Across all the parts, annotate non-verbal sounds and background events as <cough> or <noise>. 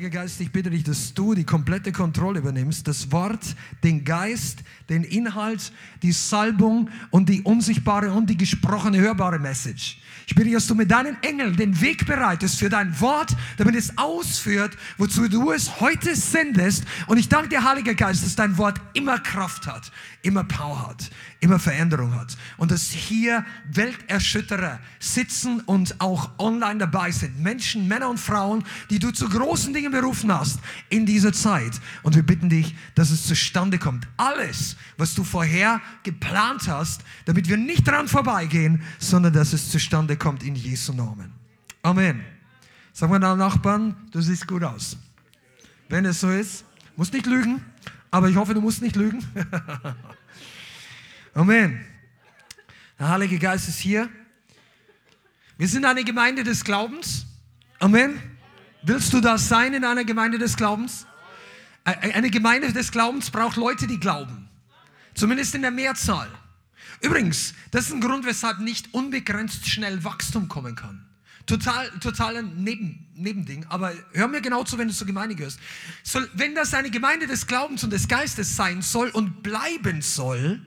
Heiliger Geist, ich bitte dich, dass du die komplette Kontrolle übernimmst, das Wort, den Geist, den Inhalt, die Salbung und die unsichtbare und die gesprochene, hörbare Message. Ich bitte, dass du mit deinen Engeln den Weg bereitest für dein Wort, damit es ausführt, wozu du es heute sendest. Und ich danke dir, Heiliger Geist, dass dein Wort immer Kraft hat, immer Power hat, immer Veränderung hat. Und dass hier Welterschütterer sitzen und auch online dabei sind. Menschen, Männer und Frauen, die du zu großen Dingen berufen hast in dieser Zeit. Und wir bitten dich, dass es zustande kommt. Alles, was du vorher geplant hast, damit wir nicht dran vorbeigehen, sondern dass es zustande kommt in Jesu Namen. Amen. Sag mal deinem Nachbarn, du siehst gut aus. Wenn es so ist, musst nicht lügen, aber ich hoffe, du musst nicht lügen. <laughs> Amen. Der Heilige Geist ist hier. Wir sind eine Gemeinde des Glaubens. Amen. Willst du das sein in einer Gemeinde des Glaubens? Eine Gemeinde des Glaubens braucht Leute, die glauben. Zumindest in der Mehrzahl. Übrigens, das ist ein Grund, weshalb nicht unbegrenzt schnell Wachstum kommen kann. Total, total ein Neben, Nebending, aber hör mir genau zu, wenn du zur Gemeinde gehörst. Soll, wenn das eine Gemeinde des Glaubens und des Geistes sein soll und bleiben soll,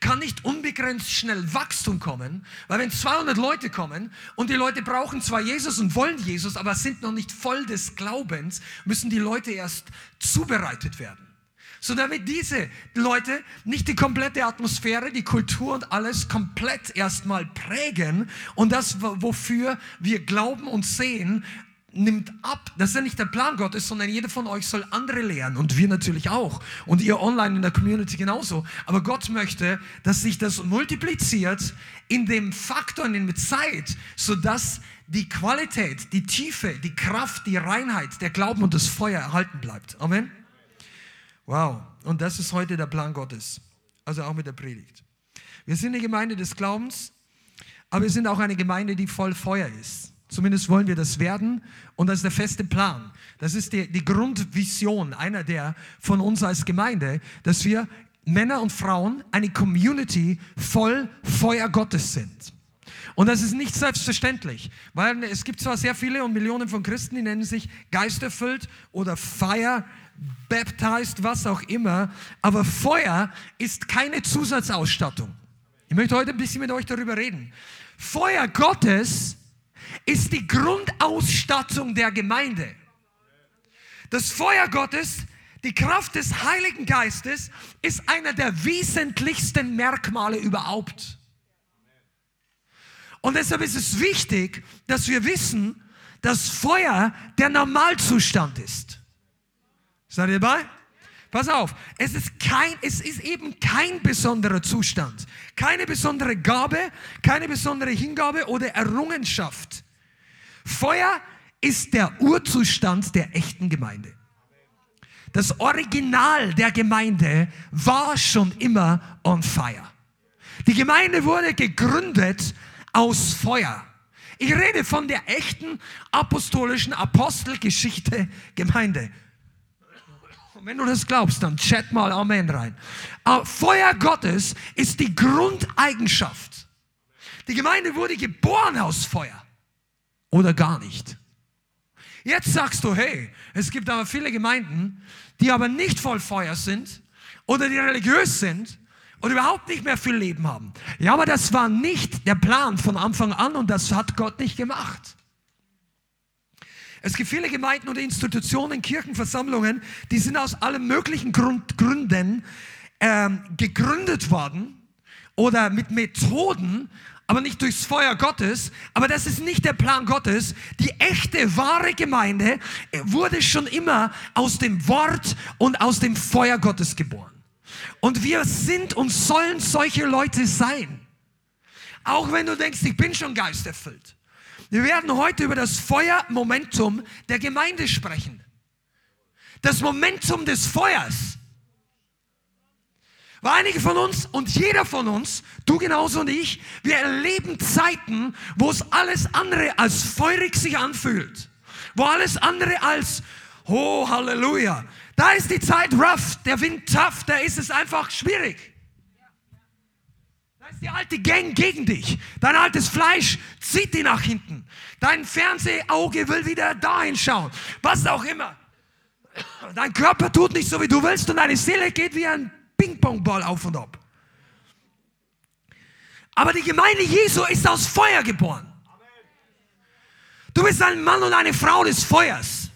kann nicht unbegrenzt schnell Wachstum kommen, weil wenn 200 Leute kommen und die Leute brauchen zwar Jesus und wollen Jesus, aber sind noch nicht voll des Glaubens, müssen die Leute erst zubereitet werden. So damit diese Leute nicht die komplette Atmosphäre, die Kultur und alles komplett erstmal prägen und das, wofür wir glauben und sehen, nimmt ab. Das ist ja nicht der Plan Gottes, sondern jeder von euch soll andere lernen und wir natürlich auch und ihr online in der Community genauso. Aber Gott möchte, dass sich das multipliziert in dem Faktor, in der Zeit, sodass die Qualität, die Tiefe, die Kraft, die Reinheit, der Glauben und das Feuer erhalten bleibt. Amen. Wow. Und das ist heute der Plan Gottes. Also auch mit der Predigt. Wir sind eine Gemeinde des Glaubens, aber wir sind auch eine Gemeinde, die voll Feuer ist. Zumindest wollen wir das werden. Und das ist der feste Plan. Das ist die, die Grundvision einer der von uns als Gemeinde, dass wir Männer und Frauen eine Community voll Feuer Gottes sind. Und das ist nicht selbstverständlich, weil es gibt zwar sehr viele und Millionen von Christen, die nennen sich geisterfüllt oder Fire baptized, was auch immer, aber Feuer ist keine Zusatzausstattung. Ich möchte heute ein bisschen mit euch darüber reden. Feuer Gottes ist die Grundausstattung der Gemeinde. Das Feuer Gottes, die Kraft des Heiligen Geistes ist einer der wesentlichsten Merkmale überhaupt. Und deshalb ist es wichtig, dass wir wissen, dass Feuer der Normalzustand ist. Seid ihr dabei? Pass auf, es ist, kein, es ist eben kein besonderer Zustand, keine besondere Gabe, keine besondere Hingabe oder Errungenschaft. Feuer ist der Urzustand der echten Gemeinde. Das Original der Gemeinde war schon immer on fire. Die Gemeinde wurde gegründet aus Feuer. Ich rede von der echten apostolischen Apostelgeschichte Gemeinde. Und wenn du das glaubst, dann chat mal Amen rein. Aber Feuer Gottes ist die Grundeigenschaft. Die Gemeinde wurde geboren aus Feuer oder gar nicht. Jetzt sagst du, hey, es gibt aber viele Gemeinden, die aber nicht voll Feuer sind oder die religiös sind und überhaupt nicht mehr viel Leben haben. Ja, aber das war nicht der Plan von Anfang an und das hat Gott nicht gemacht. Es gibt viele Gemeinden oder Institutionen, Kirchenversammlungen, die sind aus allen möglichen Grund, Gründen ähm, gegründet worden oder mit Methoden, aber nicht durchs Feuer Gottes. Aber das ist nicht der Plan Gottes. Die echte, wahre Gemeinde wurde schon immer aus dem Wort und aus dem Feuer Gottes geboren. Und wir sind und sollen solche Leute sein. Auch wenn du denkst, ich bin schon geisterfüllt. Wir werden heute über das Feuermomentum der Gemeinde sprechen. Das Momentum des Feuers. Weil einige von uns und jeder von uns, du genauso und ich, wir erleben Zeiten, wo es alles andere als feurig sich anfühlt. Wo alles andere als Oh, Halleluja. Da ist die Zeit rough, der Wind tough, da ist es einfach schwierig. Die alte Gang gegen dich. Dein altes Fleisch zieht dich nach hinten. Dein Fernsehauge will wieder dahin schauen. Was auch immer. Dein Körper tut nicht so, wie du willst und deine Seele geht wie ein Ping-Pong-Ball auf und ab. Aber die Gemeinde Jesu ist aus Feuer geboren. Du bist ein Mann und eine Frau des Feuers,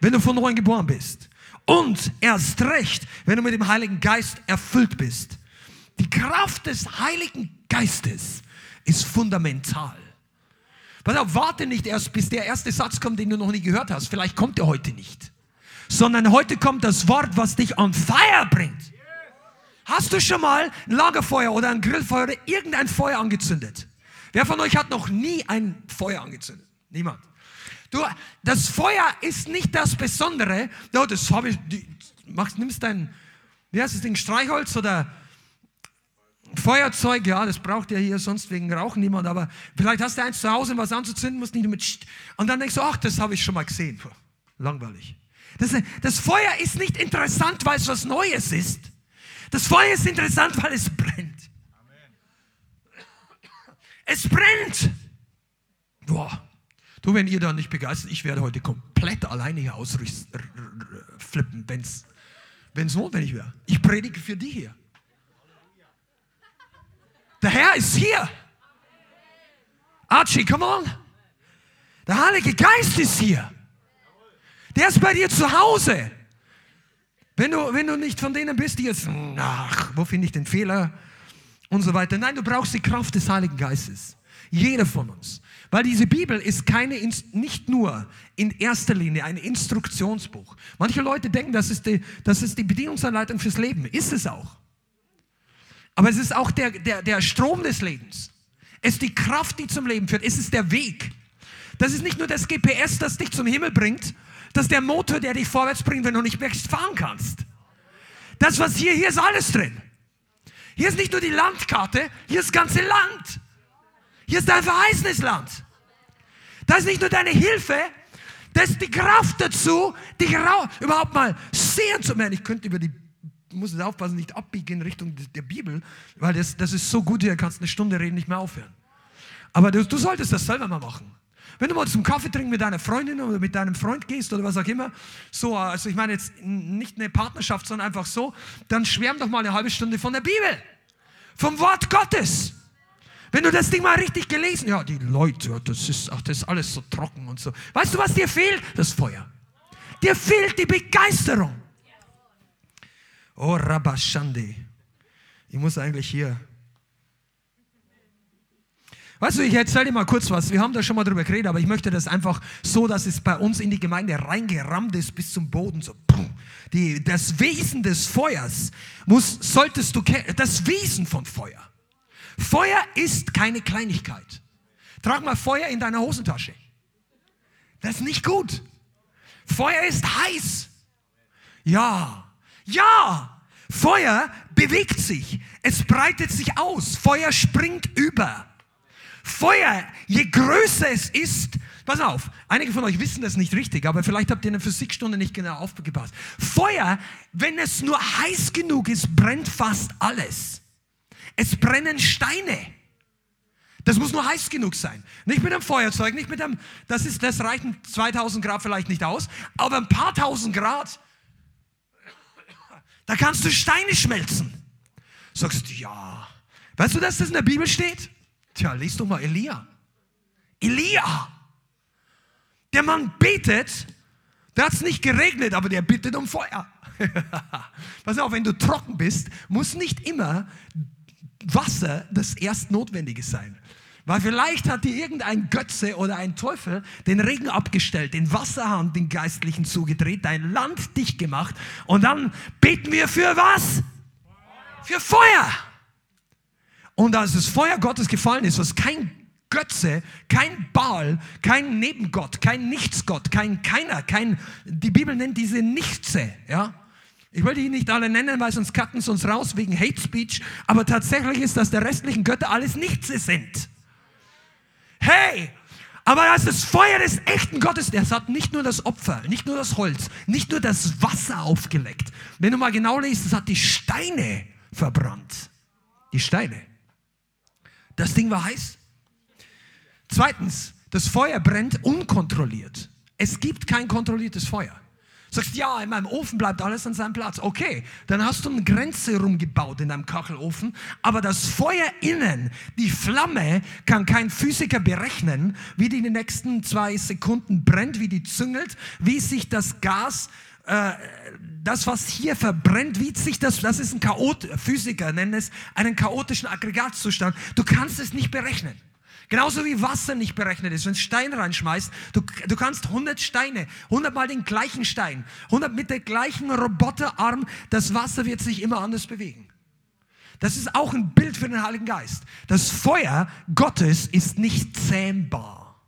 wenn du von neuem geboren bist. Und erst recht, wenn du mit dem Heiligen Geist erfüllt bist. Die Kraft des Heiligen Geistes ist fundamental. Pass warte nicht erst, bis der erste Satz kommt, den du noch nie gehört hast. Vielleicht kommt er heute nicht. Sondern heute kommt das Wort, was dich on fire bringt. Hast du schon mal ein Lagerfeuer oder ein Grillfeuer oder irgendein Feuer angezündet? Wer von euch hat noch nie ein Feuer angezündet? Niemand. Du, das Feuer ist nicht das Besondere. No, das habe ich. Du machst, nimmst dein, wie heißt das Ding, Streichholz oder Feuerzeug, ja, das braucht ja hier sonst wegen Rauchen niemand, aber vielleicht hast du eins zu Hause, was anzuzünden, musst nicht mit und dann denkst du, ach, das habe ich schon mal gesehen. Langweilig. Das, das Feuer ist nicht interessant, weil es was Neues ist. Das Feuer ist interessant, weil es brennt. Es brennt. Boah. Du, wenn ihr da nicht begeistert, ich werde heute komplett alleine hier ausflippen, wenn es notwendig wäre. Ich predige für die hier. Der Herr ist hier. Archie, come on. Der Heilige Geist ist hier. Der ist bei dir zu Hause. Wenn du, wenn du nicht von denen bist, die jetzt, ach, wo finde ich den Fehler und so weiter. Nein, du brauchst die Kraft des Heiligen Geistes. Jeder von uns. Weil diese Bibel ist keine, nicht nur in erster Linie ein Instruktionsbuch. Manche Leute denken, das ist die, das ist die Bedienungsanleitung fürs Leben. Ist es auch. Aber es ist auch der, der, der Strom des Lebens. Es ist die Kraft, die zum Leben führt. Es ist der Weg. Das ist nicht nur das GPS, das dich zum Himmel bringt, das ist der Motor, der dich vorwärts bringt, wenn du nicht mehr fahren kannst. Das, was hier, hier ist alles drin. Hier ist nicht nur die Landkarte, hier ist das ganze Land. Hier ist dein verheißenes Land. Das ist nicht nur deine Hilfe, das ist die Kraft dazu, dich überhaupt mal sehen zu werden. Ich könnte über die, muss jetzt aufpassen, nicht abbiegen in Richtung der Bibel, weil das, das ist so gut, hier kannst eine Stunde reden, nicht mehr aufhören. Aber du, du solltest das selber mal machen. Wenn du mal zum Kaffee trinken mit deiner Freundin oder mit deinem Freund gehst oder was auch immer, so, also ich meine jetzt nicht eine Partnerschaft, sondern einfach so, dann schwärm doch mal eine halbe Stunde von der Bibel, vom Wort Gottes. Wenn du das Ding mal richtig gelesen, ja, die Leute, das ist, ach, das ist alles so trocken und so. Weißt du, was dir fehlt? Das Feuer. Dir fehlt die Begeisterung. Oh, Rabashande. Ich muss eigentlich hier Weißt du, ich erzähle dir mal kurz was. Wir haben da schon mal drüber geredet, aber ich möchte das einfach so, dass es bei uns in die Gemeinde reingerammt ist bis zum Boden. So, die, das Wesen des Feuers muss, solltest du kennen. Das Wesen von Feuer. Feuer ist keine Kleinigkeit. Trag mal Feuer in deiner Hosentasche. Das ist nicht gut. Feuer ist heiß. Ja, ja. Feuer bewegt sich. Es breitet sich aus. Feuer springt über. Feuer, je größer es ist, pass auf, einige von euch wissen das nicht richtig, aber vielleicht habt ihr in der Physikstunde nicht genau aufgepasst. Feuer, wenn es nur heiß genug ist, brennt fast alles. Es brennen Steine. Das muss nur heiß genug sein. Nicht mit einem Feuerzeug, nicht mit einem, das ist, das reichen 2000 Grad vielleicht nicht aus, aber ein paar tausend Grad, da kannst du Steine schmelzen. Sagst du, ja. Weißt du, dass das in der Bibel steht? Tja, liest doch mal Elia. Elia. Der Mann betet, da hat es nicht geregnet, aber der bittet um Feuer. <laughs> Pass auf, wenn du trocken bist, muss nicht immer Wasser das Erstnotwendige sein. Weil vielleicht hat dir irgendein Götze oder ein Teufel den Regen abgestellt, den Wasserhahn, den Geistlichen zugedreht, dein Land dicht gemacht und dann beten wir für was? Für Feuer. Und als das Feuer Gottes gefallen ist, was kein Götze, kein Baal, kein Nebengott, kein Nichtsgott, kein keiner, kein, die Bibel nennt diese Nichtse, ja. Ich will die nicht alle nennen, weil sonst cutten sie uns raus wegen Hate Speech, aber tatsächlich ist, dass der restlichen Götter alles Nichtse sind. Hey, Aber das, das Feuer des echten Gottes, das hat nicht nur das Opfer, nicht nur das Holz, nicht nur das Wasser aufgeleckt. Wenn du mal genau liest, es hat die Steine verbrannt. Die Steine. Das Ding war heiß. Zweitens, das Feuer brennt unkontrolliert. Es gibt kein kontrolliertes Feuer. Sagst, ja, in meinem Ofen bleibt alles an seinem Platz. Okay, dann hast du eine Grenze rumgebaut in deinem Kachelofen, aber das Feuer innen, die Flamme, kann kein Physiker berechnen, wie die in den nächsten zwei Sekunden brennt, wie die züngelt, wie sich das Gas, äh, das, was hier verbrennt, wie sich das, das ist ein Chaot, Physiker nennen es einen chaotischen Aggregatzustand. Du kannst es nicht berechnen. Genauso wie Wasser nicht berechnet ist. Wenn du Stein reinschmeißt, du, du kannst 100 Steine, 100 mal den gleichen Stein, 100 mit der gleichen Roboterarm, das Wasser wird sich immer anders bewegen. Das ist auch ein Bild für den Heiligen Geist. Das Feuer Gottes ist nicht zähmbar.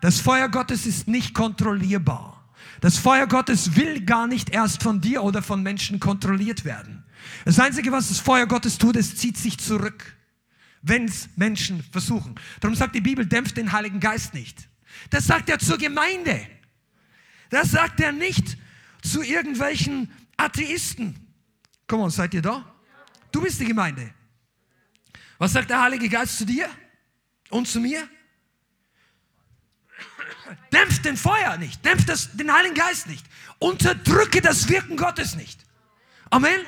Das Feuer Gottes ist nicht kontrollierbar. Das Feuer Gottes will gar nicht erst von dir oder von Menschen kontrolliert werden. Das Einzige, was das Feuer Gottes tut, es zieht sich zurück wenn es Menschen versuchen. Darum sagt die Bibel, dämpft den Heiligen Geist nicht. Das sagt er zur Gemeinde. Das sagt er nicht zu irgendwelchen Atheisten. Komm on, seid ihr da? Du bist die Gemeinde. Was sagt der Heilige Geist zu dir und zu mir? Dämpft den Feuer nicht, dämpft den Heiligen Geist nicht, unterdrücke das Wirken Gottes nicht. Amen.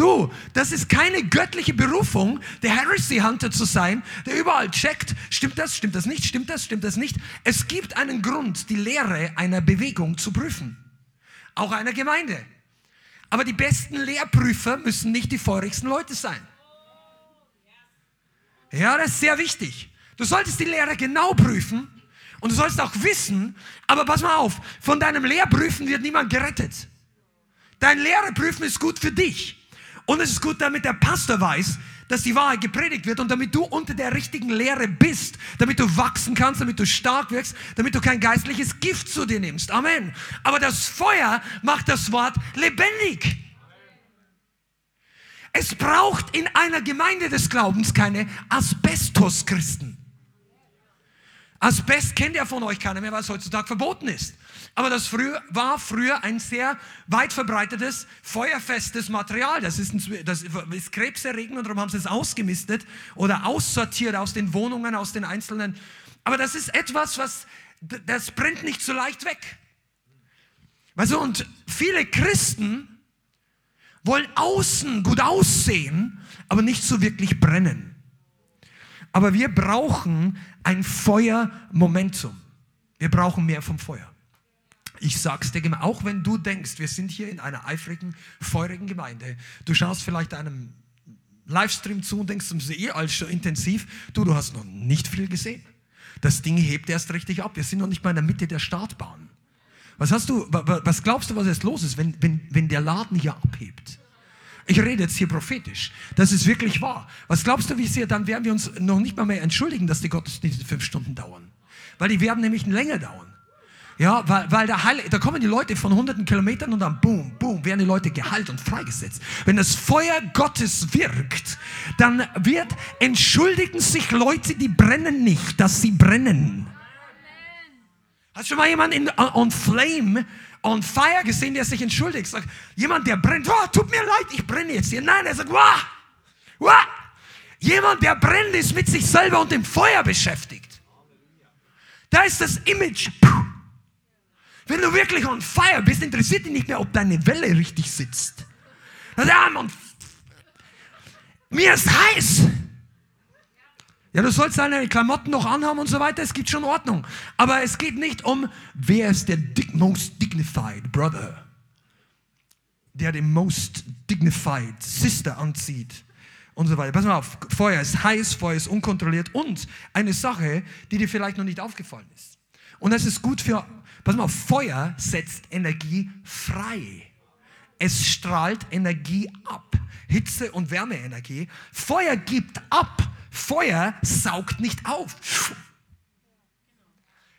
Du, das ist keine göttliche Berufung, der Heresy Hunter zu sein, der überall checkt, stimmt das, stimmt das nicht, stimmt das, stimmt das nicht. Es gibt einen Grund, die Lehre einer Bewegung zu prüfen. Auch einer Gemeinde. Aber die besten Lehrprüfer müssen nicht die feurigsten Leute sein. Ja, das ist sehr wichtig. Du solltest die Lehre genau prüfen und du sollst auch wissen, aber pass mal auf, von deinem Lehrprüfen wird niemand gerettet. Dein Lehreprüfen ist gut für dich. Und es ist gut, damit der Pastor weiß, dass die Wahrheit gepredigt wird und damit du unter der richtigen Lehre bist, damit du wachsen kannst, damit du stark wirkst, damit du kein geistliches Gift zu dir nimmst. Amen. Aber das Feuer macht das Wort lebendig. Es braucht in einer Gemeinde des Glaubens keine Asbestos-Christen. Asbest kennt ja von euch keiner mehr, weil es heutzutage verboten ist. Aber das früher, war früher ein sehr weit verbreitetes, feuerfestes Material. Das ist, ein, das ist krebserregend und darum haben sie es ausgemistet oder aussortiert aus den Wohnungen, aus den einzelnen. Aber das ist etwas, was, das brennt nicht so leicht weg. Also, und viele Christen wollen außen gut aussehen, aber nicht so wirklich brennen. Aber wir brauchen ein Feuermomentum. Wir brauchen mehr vom Feuer. Ich sag's dir, auch wenn du denkst, wir sind hier in einer eifrigen, feurigen Gemeinde, du schaust vielleicht einem Livestream zu und denkst, das ist eh alles schon intensiv. Du, du hast noch nicht viel gesehen. Das Ding hebt erst richtig ab. Wir sind noch nicht mal in der Mitte der Startbahn. Was hast du, was glaubst du, was jetzt los ist, wenn, wenn, wenn der Laden hier abhebt? Ich rede jetzt hier prophetisch. Das ist wirklich wahr. Was glaubst du, wie sehr, dann werden wir uns noch nicht mal mehr entschuldigen, dass die Gottesdienste fünf Stunden dauern. Weil die werden nämlich länger dauern. Ja, weil, weil der Heil, da kommen die Leute von hunderten Kilometern und dann boom, boom, werden die Leute geheilt und freigesetzt. Wenn das Feuer Gottes wirkt, dann wird, entschuldigen sich Leute, die brennen nicht, dass sie brennen. Hast du schon mal jemanden in, on flame, on fire gesehen, der sich entschuldigt? Sagt, jemand, der brennt, oh, tut mir leid, ich brenne jetzt hier. Nein, er sagt, wow, wow. Jemand, der brennt, ist mit sich selber und dem Feuer beschäftigt. Da ist das Image. Puh. Wenn du wirklich on fire bist, interessiert dich nicht mehr, ob deine Welle richtig sitzt. Mir ist heiß. Ja, du sollst deine Klamotten noch anhaben und so weiter, es gibt schon Ordnung. Aber es geht nicht um, wer ist der most dignified brother, der den most dignified sister anzieht und so weiter. Pass mal auf, Feuer ist heiß, Feuer ist unkontrolliert und eine Sache, die dir vielleicht noch nicht aufgefallen ist. Und das ist gut für Pass mal, Feuer setzt Energie frei. Es strahlt Energie ab. Hitze- und Wärmeenergie. Feuer gibt ab. Feuer saugt nicht auf.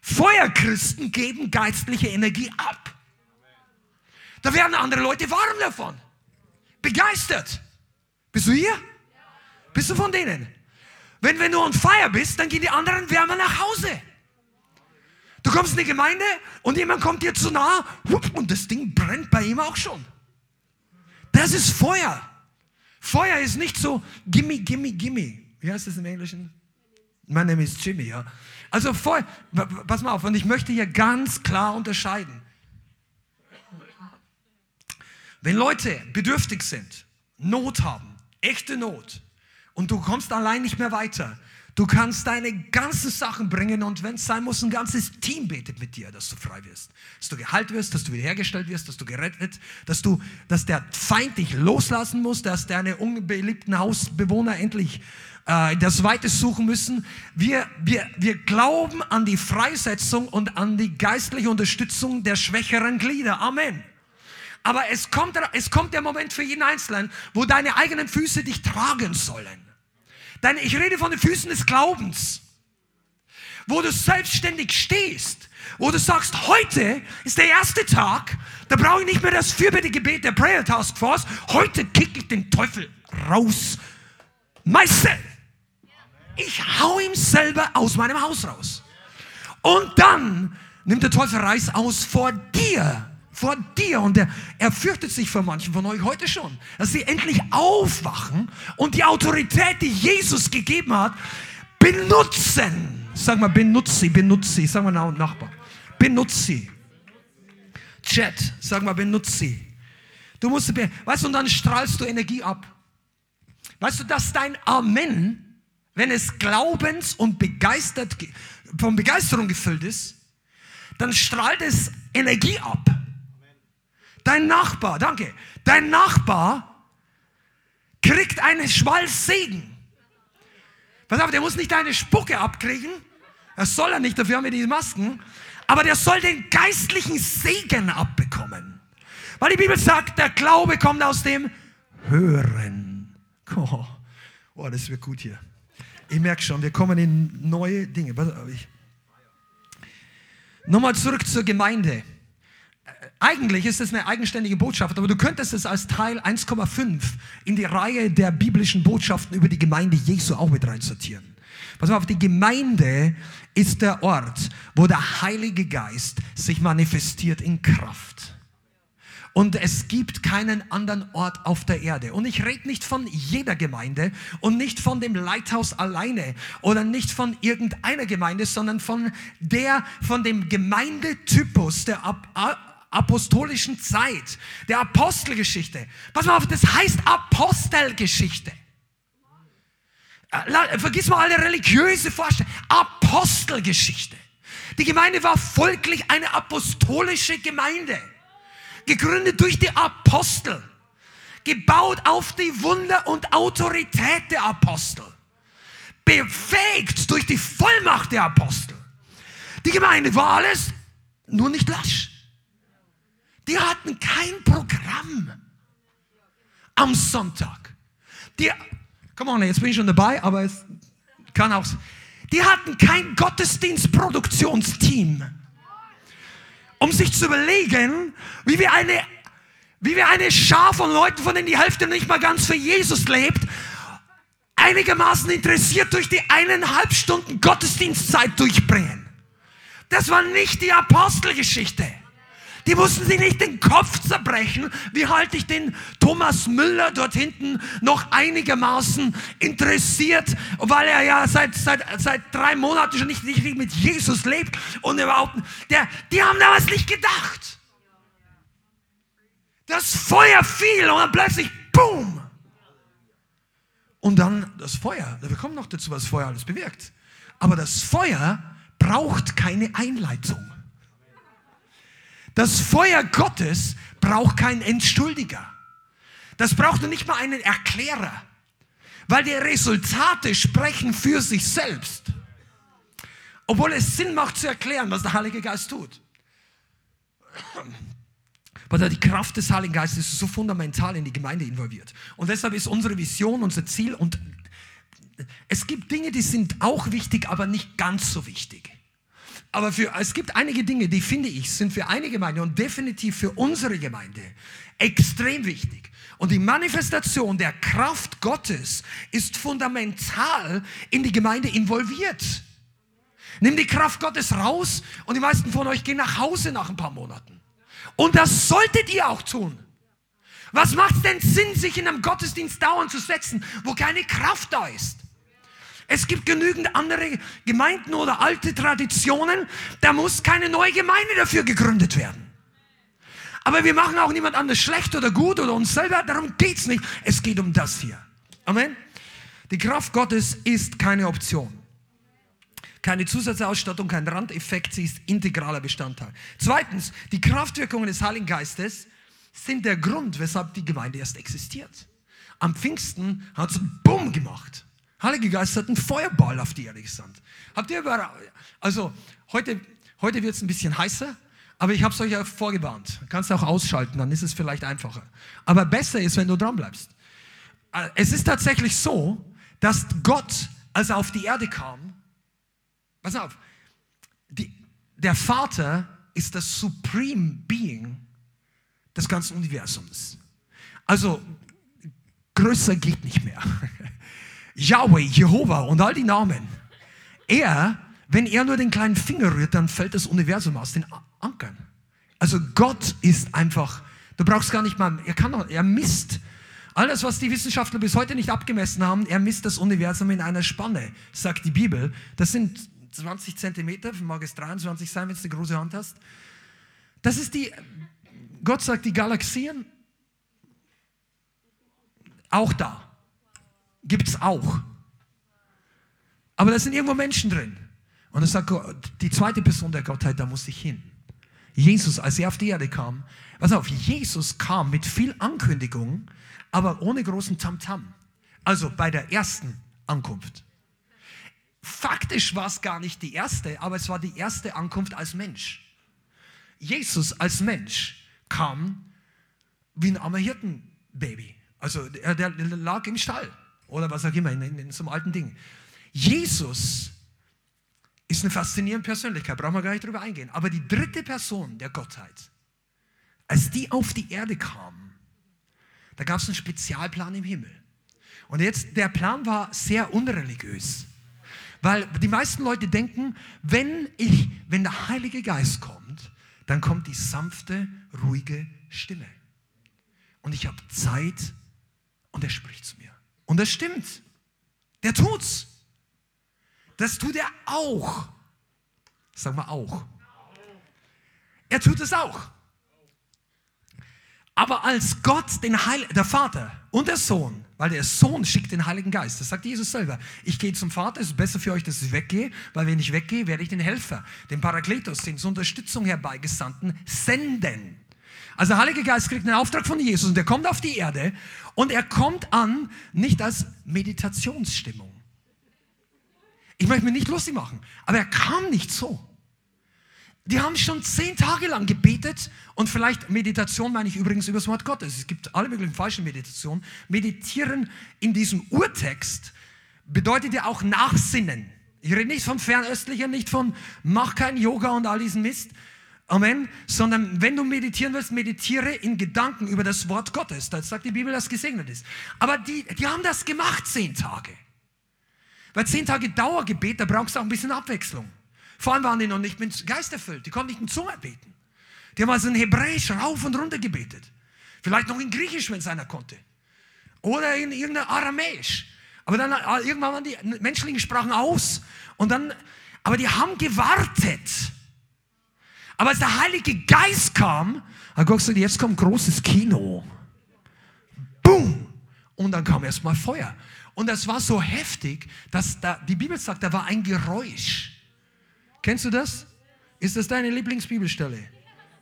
Feuerchristen geben geistliche Energie ab. Da werden andere Leute warm davon. Begeistert. Bist du hier? Bist du von denen? Wenn, wenn du on fire bist, dann gehen die anderen wärmer nach Hause. Du kommst in die Gemeinde und jemand kommt dir zu nah und das Ding brennt bei ihm auch schon. Das ist Feuer. Feuer ist nicht so gimme, gimme, gimme. Wie heißt das im Englischen? My name is Jimmy, ja. Also Feuer, pass mal auf, und ich möchte hier ganz klar unterscheiden. Wenn Leute bedürftig sind, Not haben, echte Not, und du kommst allein nicht mehr weiter, Du kannst deine ganzen Sachen bringen und wenn es sein muss, ein ganzes Team betet mit dir, dass du frei wirst, dass du geheilt wirst, dass du wiederhergestellt wirst, dass du gerettet, dass du, dass der Feind dich loslassen muss, dass deine unbeliebten Hausbewohner endlich äh, das Weite suchen müssen. Wir, wir, wir glauben an die Freisetzung und an die geistliche Unterstützung der schwächeren Glieder. Amen. Aber es kommt, es kommt der Moment für jeden Einzelnen, wo deine eigenen Füße dich tragen sollen. Dein, ich rede von den Füßen des Glaubens, wo du selbstständig stehst, wo du sagst, heute ist der erste Tag, da brauche ich nicht mehr das Fürbitte-Gebet der Prayer Task Force, heute kicke ich den Teufel raus. Meister, ich hau ihm selber aus meinem Haus raus. Und dann nimmt der Teufel Reis aus vor dir vor dir. Und er, er fürchtet sich vor manchen von euch heute schon, dass sie endlich aufwachen und die Autorität, die Jesus gegeben hat, benutzen. Sag mal, benutze sie, benutze sie. Sag mal, Nachbar. Benutze sie. Chat, sag mal, benutze sie. Du musst, weißt du, und dann strahlst du Energie ab. Weißt du, dass dein Amen, wenn es glaubens und begeistert, von Begeisterung gefüllt ist, dann strahlt es Energie ab. Dein Nachbar, danke, dein Nachbar kriegt einen Schwall Segen. Pass auf, der muss nicht deine Spucke abkriegen. Das soll er nicht, dafür haben wir die Masken. Aber der soll den geistlichen Segen abbekommen. Weil die Bibel sagt, der Glaube kommt aus dem Hören. <laughs> Oh, oh das wird gut hier. Ich merke schon, wir kommen in neue Dinge. Nochmal zurück zur Gemeinde. Eigentlich ist es eine eigenständige Botschaft, aber du könntest es als Teil 1,5 in die Reihe der biblischen Botschaften über die Gemeinde Jesu auch mit reinsortieren. Pass auf, die Gemeinde ist der Ort, wo der Heilige Geist sich manifestiert in Kraft. Und es gibt keinen anderen Ort auf der Erde. Und ich rede nicht von jeder Gemeinde und nicht von dem Leithaus alleine oder nicht von irgendeiner Gemeinde, sondern von der, von dem Gemeindetypus, der ab, apostolischen Zeit, der Apostelgeschichte. Pass mal auf, das heißt Apostelgeschichte. Äh, vergiss mal alle religiöse Vorstellungen. Apostelgeschichte. Die Gemeinde war folglich eine apostolische Gemeinde. Gegründet durch die Apostel. Gebaut auf die Wunder und Autorität der Apostel. Befähigt durch die Vollmacht der Apostel. Die Gemeinde war alles, nur nicht lasch. Die hatten kein Programm am Sonntag. Die, come on, jetzt bin ich schon dabei, aber es kann auch. Die hatten kein Gottesdienstproduktionsteam, um sich zu überlegen, wie wir eine, wie wir eine Schar von Leuten, von denen die Hälfte nicht mal ganz für Jesus lebt, einigermaßen interessiert durch die eineinhalb Stunden Gottesdienstzeit durchbringen. Das war nicht die Apostelgeschichte. Die mussten sich nicht den Kopf zerbrechen. Wie halte ich den Thomas Müller dort hinten noch einigermaßen interessiert, weil er ja seit, seit, seit drei Monaten schon nicht, nicht mit Jesus lebt und überhaupt, der, die haben da was nicht gedacht. Das Feuer fiel und dann plötzlich, boom! Und dann das Feuer. Wir kommen noch dazu, was Feuer alles bewirkt. Aber das Feuer braucht keine Einleitung. Das Feuer Gottes braucht keinen Entschuldiger. Das braucht nicht mal einen Erklärer, weil die Resultate sprechen für sich selbst. Obwohl es Sinn macht zu erklären, was der Heilige Geist tut. Weil die Kraft des Heiligen Geistes ist so fundamental in die Gemeinde involviert. Und deshalb ist unsere Vision, unser Ziel und es gibt Dinge, die sind auch wichtig, aber nicht ganz so wichtig. Aber für, es gibt einige Dinge, die finde ich, sind für eine Gemeinde und definitiv für unsere Gemeinde extrem wichtig. Und die Manifestation der Kraft Gottes ist fundamental in die Gemeinde involviert. Nimm die Kraft Gottes raus und die meisten von euch gehen nach Hause nach ein paar Monaten. Und das solltet ihr auch tun. Was macht es denn Sinn, sich in einem Gottesdienst dauernd zu setzen, wo keine Kraft da ist? Es gibt genügend andere Gemeinden oder alte Traditionen, da muss keine neue Gemeinde dafür gegründet werden. Aber wir machen auch niemand anders schlecht oder gut oder uns selber, darum geht es nicht. Es geht um das hier. Amen. Die Kraft Gottes ist keine Option. Keine Zusatzausstattung, kein Randeffekt, sie ist integraler Bestandteil. Zweitens, die Kraftwirkungen des Heiligen Geistes sind der Grund, weshalb die Gemeinde erst existiert. Am Pfingsten hat es Bumm gemacht. Heilige Geist hat einen Feuerball auf die Erde gesandt. Habt ihr über, also heute, heute wird es ein bisschen heißer, aber ich habe es euch ja vorgewarnt. Kannst auch ausschalten, dann ist es vielleicht einfacher. Aber besser ist, wenn du dran bleibst. Äh, es ist tatsächlich so, dass Gott, als er auf die Erde kam, pass auf, die, der Vater ist das Supreme Being des ganzen Universums. Also größer geht nicht mehr. <laughs> Yahweh, Jehova und all die Namen. Er, wenn er nur den kleinen Finger rührt, dann fällt das Universum aus den Ankern. Also Gott ist einfach, du brauchst gar nicht mal, er kann, er misst alles, was die Wissenschaftler bis heute nicht abgemessen haben, er misst das Universum in einer Spanne, sagt die Bibel. Das sind 20 Zentimeter, mag es 23 sein, wenn du eine große Hand hast. Das ist die, Gott sagt, die Galaxien, auch da. Gibt es auch. Aber da sind irgendwo Menschen drin. Und er sagt Gott, die zweite Person der Gottheit, da muss ich hin. Jesus, als er auf die Erde kam, pass auf, Jesus kam mit viel Ankündigung, aber ohne großen Tamtam. -Tam. Also bei der ersten Ankunft. Faktisch war es gar nicht die erste, aber es war die erste Ankunft als Mensch. Jesus als Mensch kam wie ein armer Hirtenbaby. Also der, der lag im Stall oder was auch immer, in, in, so einem alten Ding. Jesus ist eine faszinierende Persönlichkeit, brauchen wir gar nicht drüber eingehen. Aber die dritte Person der Gottheit, als die auf die Erde kam, da gab es einen Spezialplan im Himmel. Und jetzt, der Plan war sehr unreligiös. Weil die meisten Leute denken, wenn ich, wenn der Heilige Geist kommt, dann kommt die sanfte, ruhige Stimme. Und ich habe Zeit und er spricht zu mir. Und das stimmt. Der tut's. Das tut er auch. Sag mal auch. Er tut es auch. Aber als Gott den Heil der Vater und der Sohn, weil der Sohn schickt den Heiligen Geist, das sagt Jesus selber. Ich gehe zum Vater, es ist besser für euch, dass ich weggehe, weil wenn ich weggehe, werde ich den Helfer, den Parakletos, den zur Unterstützung herbeigesandten, senden. Also der Heilige Geist kriegt einen Auftrag von Jesus und der kommt auf die Erde und er kommt an, nicht als Meditationsstimmung. Ich möchte mir nicht lustig machen, aber er kam nicht so. Die haben schon zehn Tage lang gebetet und vielleicht Meditation meine ich übrigens über das Wort Gottes. Es gibt alle möglichen falschen Meditationen. Meditieren in diesem Urtext bedeutet ja auch Nachsinnen. Ich rede nicht von Fernöstlicher, nicht von mach kein Yoga und all diesen Mist. Amen. Sondern wenn du meditieren willst, meditiere in Gedanken über das Wort Gottes. Da sagt die Bibel, dass gesegnet ist. Aber die, die haben das gemacht zehn Tage. Weil zehn Tage Dauergebet, da brauchst du auch ein bisschen Abwechslung. Vor allem waren die noch nicht mit Geist erfüllt. Die konnten nicht in Zunge beten. Die haben also in Hebräisch rauf und runter gebetet. Vielleicht noch in Griechisch, wenn es einer konnte. Oder in irgendeiner Aramäisch. Aber dann äh, irgendwann waren die menschlichen Sprachen aus. Und dann, aber die haben gewartet. Aber als der Heilige Geist kam, hat Gott gesagt, jetzt kommt großes Kino. Boom! Und dann kam erstmal Feuer. Und das war so heftig, dass da, die Bibel sagt, da war ein Geräusch. Kennst du das? Ist das deine Lieblingsbibelstelle?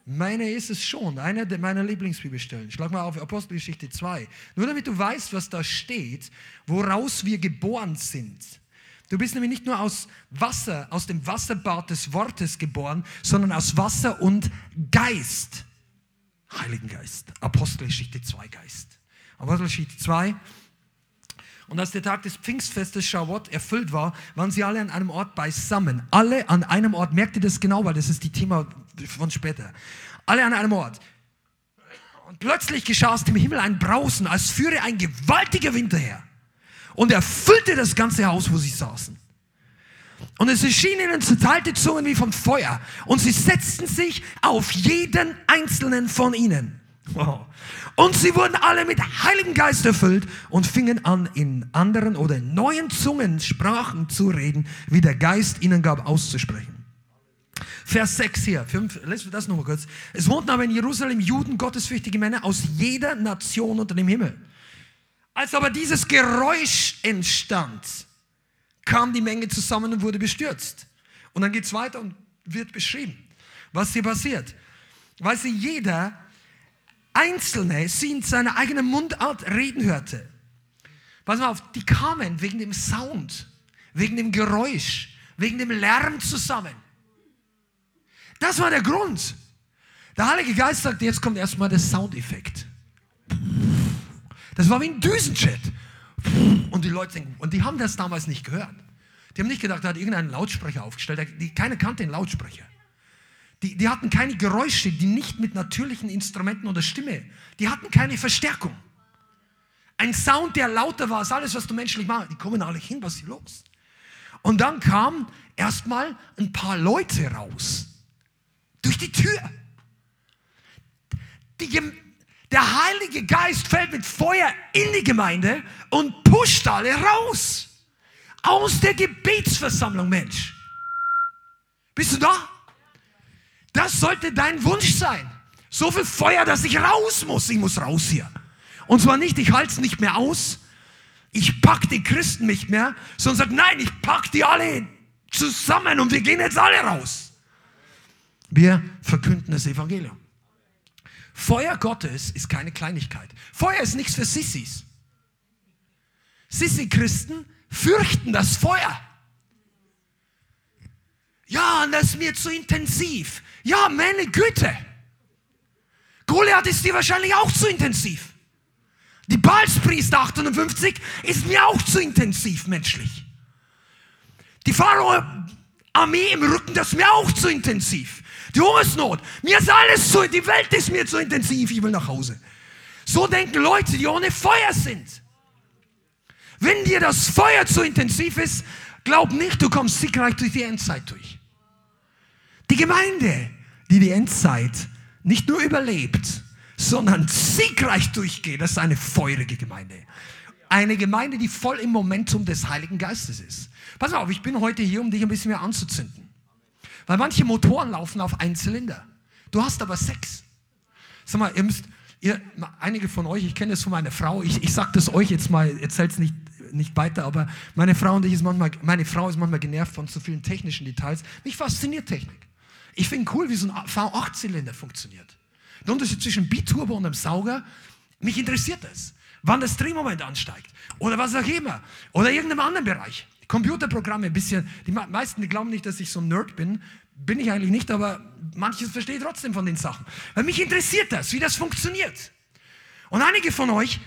Meine ist es schon, eine meiner Lieblingsbibelstellen. Schlag mal auf Apostelgeschichte 2. Nur damit du weißt, was da steht, woraus wir geboren sind. Du bist nämlich nicht nur aus Wasser, aus dem Wasserbad des Wortes geboren, sondern aus Wasser und Geist. Heiligen Geist. Apostelgeschichte 2 Geist. Apostelgeschichte 2, und als der Tag des Pfingstfestes Schawot erfüllt war, waren sie alle an einem Ort beisammen. Alle an einem Ort. Merkt ihr das genau, weil das ist die Thema von später. Alle an einem Ort. Und plötzlich geschah aus dem Himmel ein Brausen, als führe ein gewaltiger Wind her. Und erfüllte das ganze Haus, wo sie saßen. Und es erschienen ihnen zerteilte Zungen wie vom Feuer. Und sie setzten sich auf jeden einzelnen von ihnen. Wow. Und sie wurden alle mit Heiligen Geist erfüllt und fingen an, in anderen oder in neuen Zungen Sprachen zu reden, wie der Geist ihnen gab, auszusprechen. Vers 6 hier, 5, lesen wir das nochmal kurz. Es wohnten aber in Jerusalem Juden, gottesfürchtige Männer aus jeder Nation unter dem Himmel. Als aber dieses Geräusch entstand, kam die Menge zusammen und wurde bestürzt. Und dann geht es weiter und wird beschrieben, was hier passiert. Weil sie jeder Einzelne sie in seiner eigenen Mundart reden hörte. Pass mal auf, die kamen wegen dem Sound, wegen dem Geräusch, wegen dem Lärm zusammen. Das war der Grund. Der Heilige Geist sagt, jetzt kommt erstmal der Soundeffekt. Das war wie ein Düsenjet. Und die Leute denken, und die haben das damals nicht gehört. Die haben nicht gedacht, da hat irgendeinen Lautsprecher aufgestellt. Keiner kannte den Lautsprecher. Die, die hatten keine Geräusche, die nicht mit natürlichen Instrumenten oder Stimme. Die hatten keine Verstärkung. Ein Sound, der lauter war als alles, was du menschlich machst. Die kommen alle hin, was ist hier los? Und dann kamen erstmal ein paar Leute raus. Durch die Tür. Die, der Heilige Geist fällt mit Feuer in die Gemeinde und pusht alle raus. Aus der Gebetsversammlung, Mensch. Bist du da? Das sollte dein Wunsch sein. So viel Feuer, dass ich raus muss. Ich muss raus hier. Und zwar nicht, ich halte es nicht mehr aus. Ich pack die Christen nicht mehr, sondern sag, nein, ich pack die alle zusammen und wir gehen jetzt alle raus. Wir verkünden das Evangelium. Feuer Gottes ist keine Kleinigkeit. Feuer ist nichts für Sissis. Sissi-Christen fürchten das Feuer. Ja, das ist mir zu intensiv. Ja, meine Güte. Goliath ist dir wahrscheinlich auch zu intensiv. Die Balspriester 58 ist mir auch zu intensiv menschlich. Die Pharao-Armee im Rücken, das ist mir auch zu intensiv. Die Hungersnot, mir ist alles zu, die Welt ist mir zu intensiv, ich will nach Hause. So denken Leute, die ohne Feuer sind. Wenn dir das Feuer zu intensiv ist, glaub nicht, du kommst siegreich durch die Endzeit durch. Die Gemeinde, die die Endzeit nicht nur überlebt, sondern siegreich durchgeht, das ist eine feurige Gemeinde. Eine Gemeinde, die voll im Momentum des Heiligen Geistes ist. Pass auf, ich bin heute hier, um dich ein bisschen mehr anzuzünden. Weil manche Motoren laufen auf einen Zylinder. Du hast aber sechs. Sag mal, ihr müsst, ihr, einige von euch, ich kenne das von meiner Frau, ich, ich sage das euch jetzt mal, erzählt es nicht, nicht weiter, aber meine Frau und ich ist manchmal, meine Frau ist manchmal genervt von zu vielen technischen Details. Mich fasziniert Technik. Ich finde cool, wie so ein V8-Zylinder funktioniert. Der Unterschied zwischen Biturbo und einem Sauger, mich interessiert das. Wann das Drehmoment ansteigt. Oder was auch immer. Oder irgendeinem anderen Bereich. Computerprogramme bisschen. Die meisten glauben nicht, dass ich so ein Nerd bin. Bin ich eigentlich nicht, aber manches verstehe ich trotzdem von den Sachen. Weil mich interessiert das, wie das funktioniert. Und einige von euch,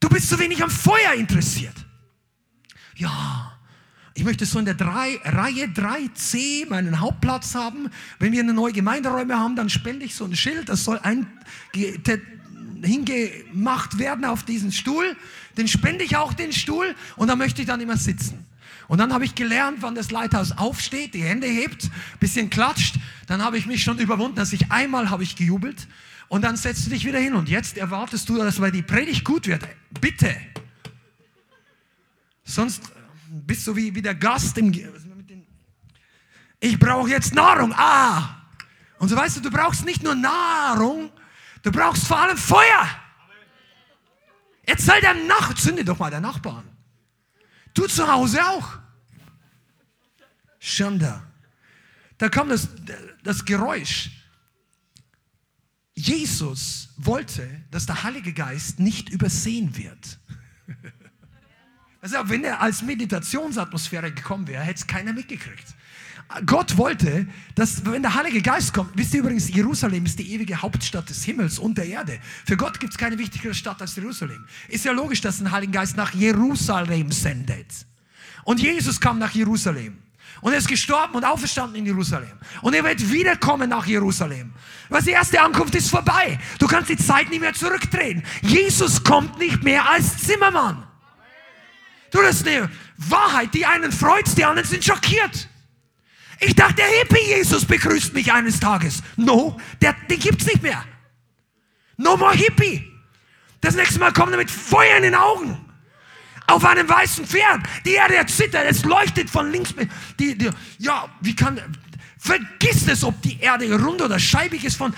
du bist so wenig am Feuer interessiert. Ja, ich möchte so in der drei, Reihe 3c meinen Hauptplatz haben. Wenn wir eine neue Gemeinderäume haben, dann spende ich so ein Schild, das soll ein, hingemacht werden auf diesen Stuhl. Den spende ich auch den Stuhl und da möchte ich dann immer sitzen. Und dann habe ich gelernt, wann das Leithaus aufsteht, die Hände hebt, bisschen klatscht. Dann habe ich mich schon überwunden, dass ich einmal habe ich gejubelt und dann setzt du dich wieder hin. Und jetzt erwartest du, dass weil die Predigt gut wird. Bitte. Sonst bist du wie, wie der Gast im. Ich brauche jetzt Nahrung. Ah! Und so weißt du, du brauchst nicht nur Nahrung, du brauchst vor allem Feuer. Erzähl der Nach zünde doch mal der Nachbarn. Du zu Hause auch. Schanda. Da kommt das, das Geräusch. Jesus wollte, dass der Heilige Geist nicht übersehen wird. Also wenn er als Meditationsatmosphäre gekommen wäre, hätte es keiner mitgekriegt. Gott wollte, dass, wenn der Heilige Geist kommt, wisst ihr übrigens, Jerusalem ist die ewige Hauptstadt des Himmels und der Erde. Für Gott gibt es keine wichtigere Stadt als Jerusalem. Ist ja logisch, dass ein Heiliger Geist nach Jerusalem sendet. Und Jesus kam nach Jerusalem. Und er ist gestorben und auferstanden in Jerusalem. Und er wird wiederkommen nach Jerusalem. Was die erste Ankunft ist vorbei. Du kannst die Zeit nicht mehr zurückdrehen. Jesus kommt nicht mehr als Zimmermann. Du, das ist eine Wahrheit, die einen freut, die anderen sind schockiert. Ich dachte, der Hippie-Jesus begrüßt mich eines Tages. No, der, den gibt's nicht mehr. No more Hippie. Das nächste Mal kommt er mit Feuer in den Augen. Auf einem weißen Pferd. Die Erde erzittert, es leuchtet von links. Die, die, ja, wie kann. Vergiss es, ob die Erde rund oder scheibig ist von.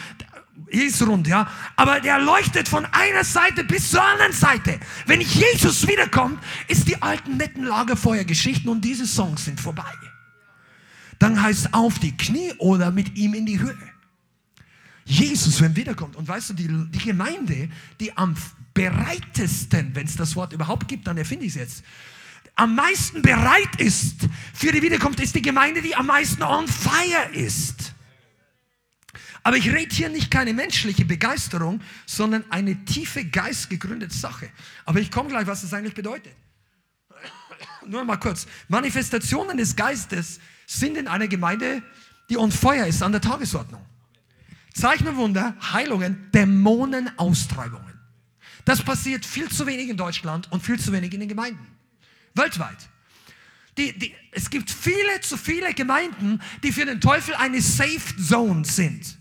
Ist rund, ja. Aber der leuchtet von einer Seite bis zur anderen Seite. Wenn Jesus wiederkommt, ist die alten netten Lagerfeuergeschichten und diese Songs sind vorbei. Dann heißt auf die Knie oder mit ihm in die Höhe. Jesus, wenn wiederkommt. Und weißt du, die, die Gemeinde, die am bereitesten, wenn es das Wort überhaupt gibt, dann erfinde ich es jetzt, am meisten bereit ist für die Wiederkunft, ist die Gemeinde, die am meisten on fire ist. Aber ich rede hier nicht keine menschliche Begeisterung, sondern eine tiefe geistgegründete Sache. Aber ich komme gleich, was das eigentlich bedeutet. Nur mal kurz. Manifestationen des Geistes sind in einer Gemeinde, die on fire ist, an der Tagesordnung. Zeichen und Wunder, Heilungen, Dämonenaustreibungen. Das passiert viel zu wenig in Deutschland und viel zu wenig in den Gemeinden. Weltweit. Die, die, es gibt viele zu viele Gemeinden, die für den Teufel eine Safe Zone sind.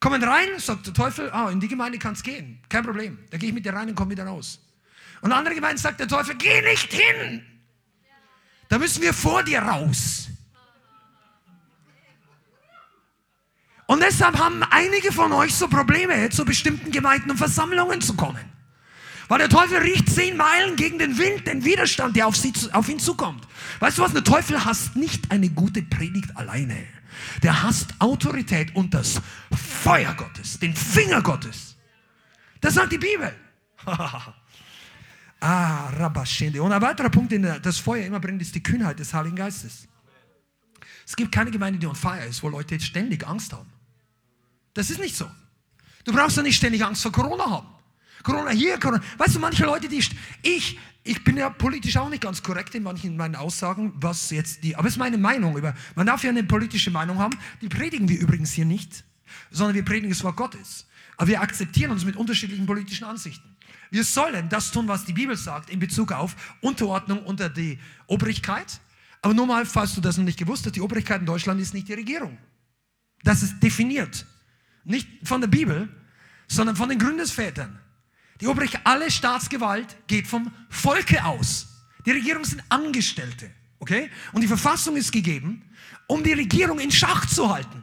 Kommen rein, sagt der Teufel, ah, in die Gemeinde kann es gehen, kein Problem. Da gehe ich mit dir rein und komme wieder raus. Und andere Gemeinden sagt der Teufel, geh nicht hin. Da müssen wir vor dir raus. Und deshalb haben einige von euch so Probleme, zu bestimmten Gemeinden und Versammlungen zu kommen. Weil der Teufel riecht zehn Meilen gegen den Wind, den Widerstand, der auf, sie, auf ihn zukommt. Weißt du was? Der Teufel hasst nicht eine gute Predigt alleine. Der hasst Autorität und das Feuer Gottes, den Finger Gottes. Das sagt die Bibel. <laughs> ah, Rabashende. Und ein weiterer Punkt, den das Feuer immer bringt, ist die Kühnheit des Heiligen Geistes. Es gibt keine Gemeinde, die on fire ist, wo Leute ständig Angst haben. Das ist nicht so. Du brauchst ja nicht ständig Angst vor Corona haben. Corona hier, Corona. Weißt du, manche Leute, die. Ich, ich bin ja politisch auch nicht ganz korrekt in manchen meinen Aussagen, was jetzt die. Aber es ist meine Meinung über. Man darf ja eine politische Meinung haben. Die predigen wir übrigens hier nicht, sondern wir predigen das Wort Gottes. Aber wir akzeptieren uns mit unterschiedlichen politischen Ansichten. Wir sollen das tun, was die Bibel sagt in Bezug auf Unterordnung unter die Obrigkeit. Aber nur mal, falls du das noch nicht gewusst hast, die Obrigkeit in Deutschland ist nicht die Regierung. Das ist definiert. Nicht von der Bibel, sondern von den Gründungsvätern. Die Obrigkeit, alle Staatsgewalt geht vom Volke aus. Die Regierung sind Angestellte. Okay? Und die Verfassung ist gegeben, um die Regierung in Schach zu halten.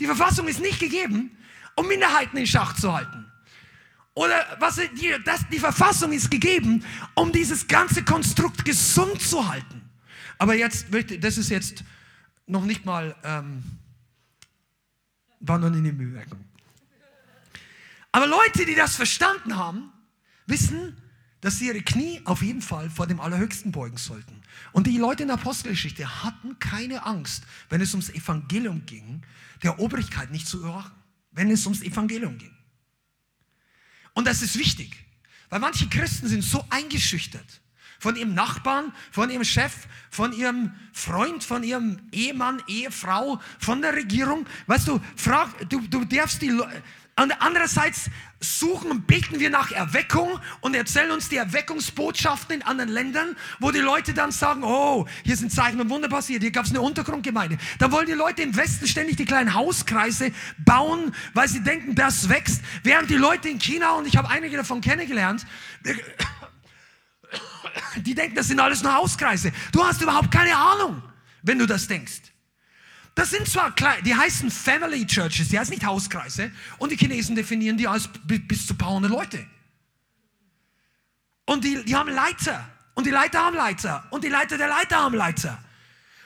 Die Verfassung ist nicht gegeben, um Minderheiten in Schach zu halten. Oder was die, das, die Verfassung ist gegeben, um dieses ganze Konstrukt gesund zu halten. Aber jetzt, das ist jetzt noch nicht mal ähm, war noch nie eine Bemerkung. Aber Leute, die das verstanden haben, wissen, dass sie ihre Knie auf jeden Fall vor dem Allerhöchsten beugen sollten. Und die Leute in der Apostelgeschichte hatten keine Angst, wenn es ums Evangelium ging, der Obrigkeit nicht zu überwachen. Wenn es ums Evangelium ging. Und das ist wichtig, weil manche Christen sind so eingeschüchtert von ihrem Nachbarn, von ihrem Chef, von ihrem Freund, von ihrem Ehemann, Ehefrau, von der Regierung. Weißt du, frag, du, du darfst die Leute. Andererseits suchen und beten wir nach Erweckung und erzählen uns die Erweckungsbotschaften in anderen Ländern, wo die Leute dann sagen, oh, hier sind Zeichen und Wunder passiert, hier gab es eine Untergrundgemeinde. Da wollen die Leute im Westen ständig die kleinen Hauskreise bauen, weil sie denken, das wächst. Während die Leute in China, und ich habe einige davon kennengelernt, <coughs> die denken, das sind alles nur Hauskreise. Du hast überhaupt keine Ahnung, wenn du das denkst. Das sind zwar klein, die heißen Family Churches, die heißen nicht Hauskreise. Und die Chinesen definieren die als bis zu paar hundert Leute. Und die, die haben Leiter. Und die Leiter haben Leiter. Und die Leiter der Leiter haben Leiter.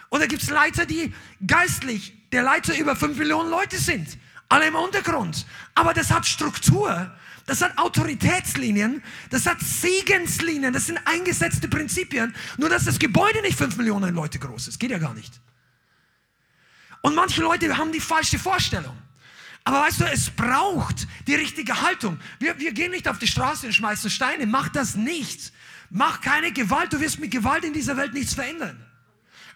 Und da gibt es Leiter, die geistlich der Leiter über fünf Millionen Leute sind. Alle im Untergrund. Aber das hat Struktur das hat Autoritätslinien, das hat Segenslinien, das sind eingesetzte Prinzipien. Nur dass das Gebäude nicht fünf Millionen Leute groß ist, geht ja gar nicht. Und manche Leute haben die falsche Vorstellung. Aber weißt du, es braucht die richtige Haltung. Wir, wir gehen nicht auf die Straße und schmeißen Steine. Mach das nicht. Mach keine Gewalt. Du wirst mit Gewalt in dieser Welt nichts verändern.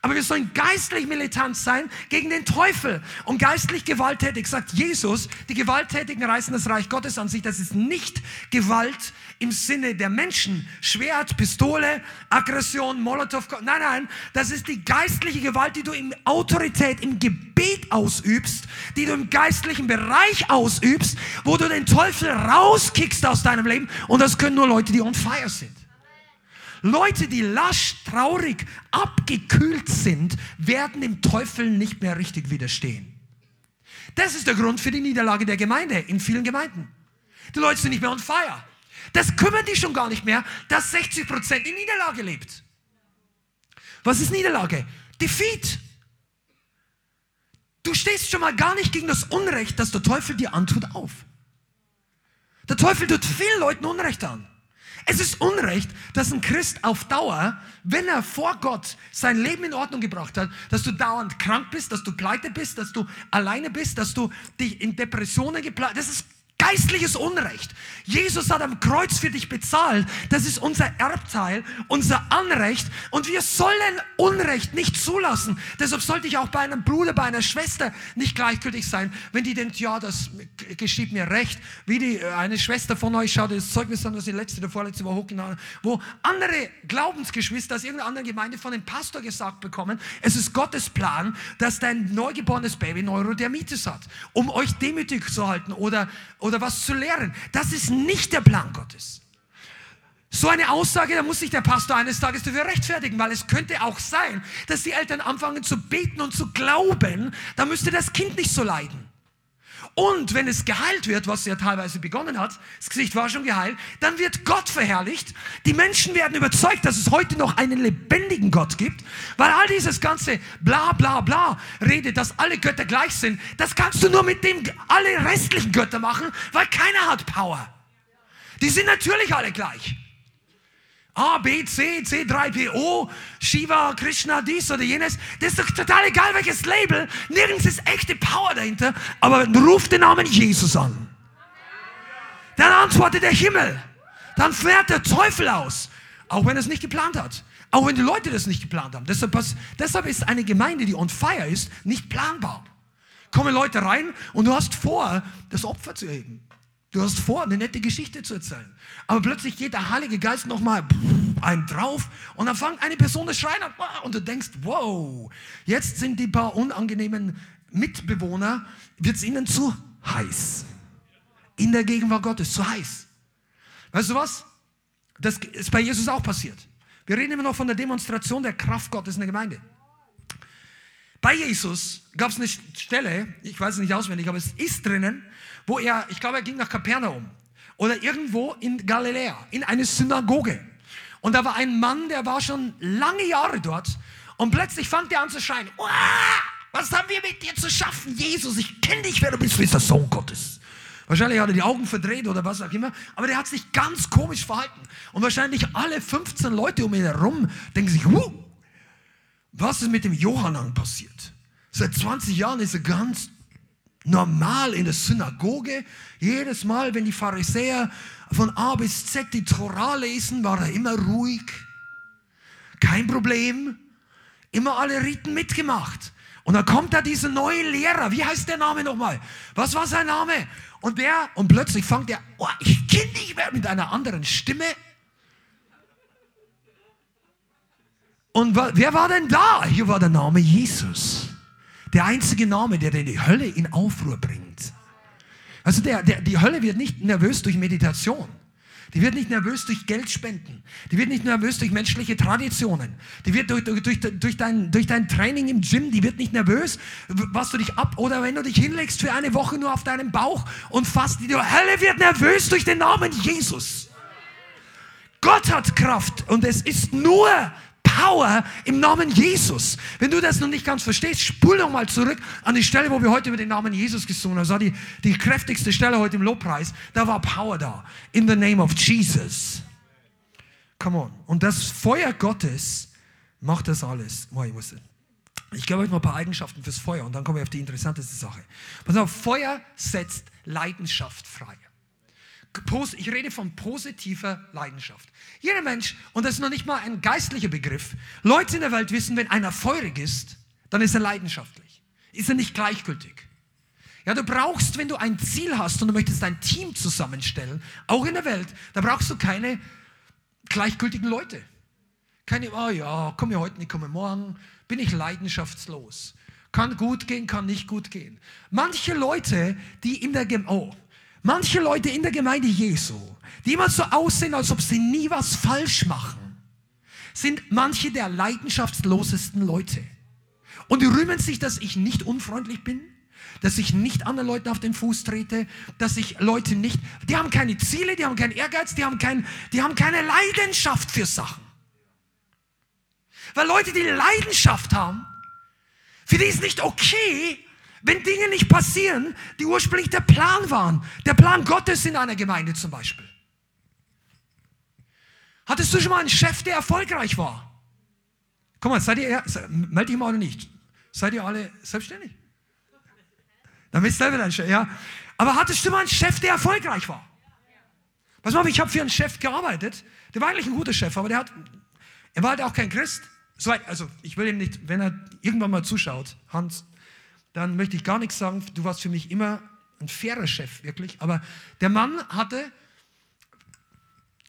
Aber wir sollen geistlich militant sein gegen den Teufel und geistlich gewalttätig. Sagt Jesus, die Gewalttätigen reißen das Reich Gottes an sich. Das ist nicht Gewalt im Sinne der Menschen. Schwert, Pistole, Aggression, Molotow. Nein, nein, das ist die geistliche Gewalt, die du in Autorität, im Gebet ausübst, die du im geistlichen Bereich ausübst, wo du den Teufel rauskickst aus deinem Leben. Und das können nur Leute, die on fire sind. Leute, die lasch, traurig, abgekühlt sind, werden dem Teufel nicht mehr richtig widerstehen. Das ist der Grund für die Niederlage der Gemeinde in vielen Gemeinden. Die Leute sind nicht mehr on fire. Das kümmern die schon gar nicht mehr, dass 60 Prozent in Niederlage lebt. Was ist Niederlage? Defeat. Du stehst schon mal gar nicht gegen das Unrecht, das der Teufel dir antut, auf. Der Teufel tut vielen Leuten Unrecht an. Es ist Unrecht, dass ein Christ auf Dauer, wenn er vor Gott sein Leben in Ordnung gebracht hat, dass du dauernd krank bist, dass du pleite bist, dass du alleine bist, dass du dich in Depressionen geplant. Das ist Geistliches Unrecht. Jesus hat am Kreuz für dich bezahlt. Das ist unser Erbteil, unser Anrecht. Und wir sollen Unrecht nicht zulassen. Deshalb sollte ich auch bei einem Bruder, bei einer Schwester nicht gleichgültig sein, wenn die denkt, ja, das geschieht mir recht. Wie die, äh, eine Schwester von euch, schaut das Zeugnis an, das die letzte, der vorletzte Woche hochgeladen wo andere Glaubensgeschwister aus irgendeiner anderen Gemeinde von dem Pastor gesagt bekommen, es ist Gottes Plan, dass dein neugeborenes Baby Neurodermitis hat, um euch demütig zu halten oder, oder oder was zu lehren. Das ist nicht der Plan Gottes. So eine Aussage, da muss sich der Pastor eines Tages dafür rechtfertigen, weil es könnte auch sein, dass die Eltern anfangen zu beten und zu glauben, da müsste das Kind nicht so leiden. Und wenn es geheilt wird, was ja teilweise begonnen hat, das Gesicht war schon geheilt, dann wird Gott verherrlicht. Die Menschen werden überzeugt, dass es heute noch einen lebendigen Gott gibt, weil all dieses ganze bla bla bla Rede, dass alle Götter gleich sind, das kannst du nur mit dem alle restlichen Götter machen, weil keiner hat Power. Die sind natürlich alle gleich. A, B, C, C3PO, Shiva, Krishna, dies oder jenes. Das ist doch total egal, welches Label. Nirgends ist echte Power dahinter. Aber ruf den Namen Jesus an. Dann antwortet der Himmel. Dann fährt der Teufel aus. Auch wenn er es nicht geplant hat. Auch wenn die Leute das nicht geplant haben. Deshalb, deshalb ist eine Gemeinde, die on fire ist, nicht planbar. Kommen Leute rein und du hast vor, das Opfer zu erheben. Du hast vor, eine nette Geschichte zu erzählen. Aber plötzlich geht der Heilige Geist nochmal einen drauf und dann fängt eine Person das Schreien an und du denkst, wow, jetzt sind die paar unangenehmen Mitbewohner, wird es ihnen zu heiß. In der Gegenwart Gottes, zu heiß. Weißt du was? Das ist bei Jesus auch passiert. Wir reden immer noch von der Demonstration der Kraft Gottes in der Gemeinde. Bei Jesus gab es eine Stelle, ich weiß es nicht auswendig, aber es ist drinnen, wo er, ich glaube, er ging nach Kapernaum oder irgendwo in Galiläa, in eine Synagoge. Und da war ein Mann, der war schon lange Jahre dort und plötzlich fängt er an zu schreien, was haben wir mit dir zu schaffen, Jesus, ich kenne dich, wer du bist, du bist der Sohn Gottes. Wahrscheinlich hat er die Augen verdreht oder was auch immer, aber der hat sich ganz komisch verhalten. Und wahrscheinlich alle 15 Leute um ihn herum denken sich, was ist mit dem Johannan passiert? Seit 20 Jahren ist er ganz normal in der Synagoge. Jedes Mal, wenn die Pharisäer von A bis Z die Torah lesen, war er immer ruhig. Kein Problem. Immer alle Riten mitgemacht. Und dann kommt da dieser neue Lehrer. Wie heißt der Name nochmal? Was war sein Name? Und der, und plötzlich fängt er, oh, ich kenne dich mehr mit einer anderen Stimme. Und wer war denn da? Hier war der Name Jesus. Der einzige Name, der die Hölle in Aufruhr bringt. Also der, der, die Hölle wird nicht nervös durch Meditation. Die wird nicht nervös durch Geldspenden. Die wird nicht nervös durch menschliche Traditionen. Die wird durch, durch, durch, dein, durch dein Training im Gym, die wird nicht nervös, was du dich ab oder wenn du dich hinlegst für eine Woche nur auf deinem Bauch und fast die Hölle wird nervös durch den Namen Jesus. Gott hat Kraft und es ist nur Power im Namen Jesus. Wenn du das noch nicht ganz verstehst, spul noch mal zurück an die Stelle, wo wir heute über den Namen Jesus gesungen haben. Das war die, die kräftigste Stelle heute im Lobpreis. Da war Power da. In the name of Jesus. Come on. Und das Feuer Gottes macht das alles. Oh, ich muss ich gebe euch mal ein paar Eigenschaften fürs Feuer und dann kommen wir auf die interessanteste Sache. Pass auf, Feuer setzt Leidenschaft frei. Ich rede von positiver Leidenschaft. Jeder Mensch, und das ist noch nicht mal ein geistlicher Begriff, Leute in der Welt wissen, wenn einer feurig ist, dann ist er leidenschaftlich. Ist er nicht gleichgültig. Ja, du brauchst, wenn du ein Ziel hast und du möchtest ein Team zusammenstellen, auch in der Welt, da brauchst du keine gleichgültigen Leute. Keine, oh ja, komme heute nicht, komme morgen, bin ich leidenschaftslos. Kann gut gehen, kann nicht gut gehen. Manche Leute, die in der Gemeinde, oh, manche Leute in der Gemeinde Jesu, die immer so aussehen, als ob sie nie was falsch machen, sind manche der leidenschaftslosesten Leute. Und die rühmen sich, dass ich nicht unfreundlich bin, dass ich nicht anderen Leuten auf den Fuß trete, dass ich Leute nicht, die haben keine Ziele, die haben keinen Ehrgeiz, die haben, kein, die haben keine Leidenschaft für Sachen. Weil Leute, die Leidenschaft haben, für die ist nicht okay, wenn Dinge nicht passieren, die ursprünglich der Plan waren. Der Plan Gottes in einer Gemeinde zum Beispiel. Hattest du schon mal einen Chef, der erfolgreich war? Komm mal, seid ihr, meld dich mal oder nicht? Seid ihr alle selbstständig? Dann bist du selber dein Chef, ja. Aber hattest du mal einen Chef, der erfolgreich war? Pass mal, ich habe für einen Chef gearbeitet. Der war eigentlich ein guter Chef, aber der hat, er war halt auch kein Christ. So, also ich will ihm nicht, wenn er irgendwann mal zuschaut, Hans, dann möchte ich gar nichts sagen. Du warst für mich immer ein fairer Chef, wirklich. Aber der Mann hatte,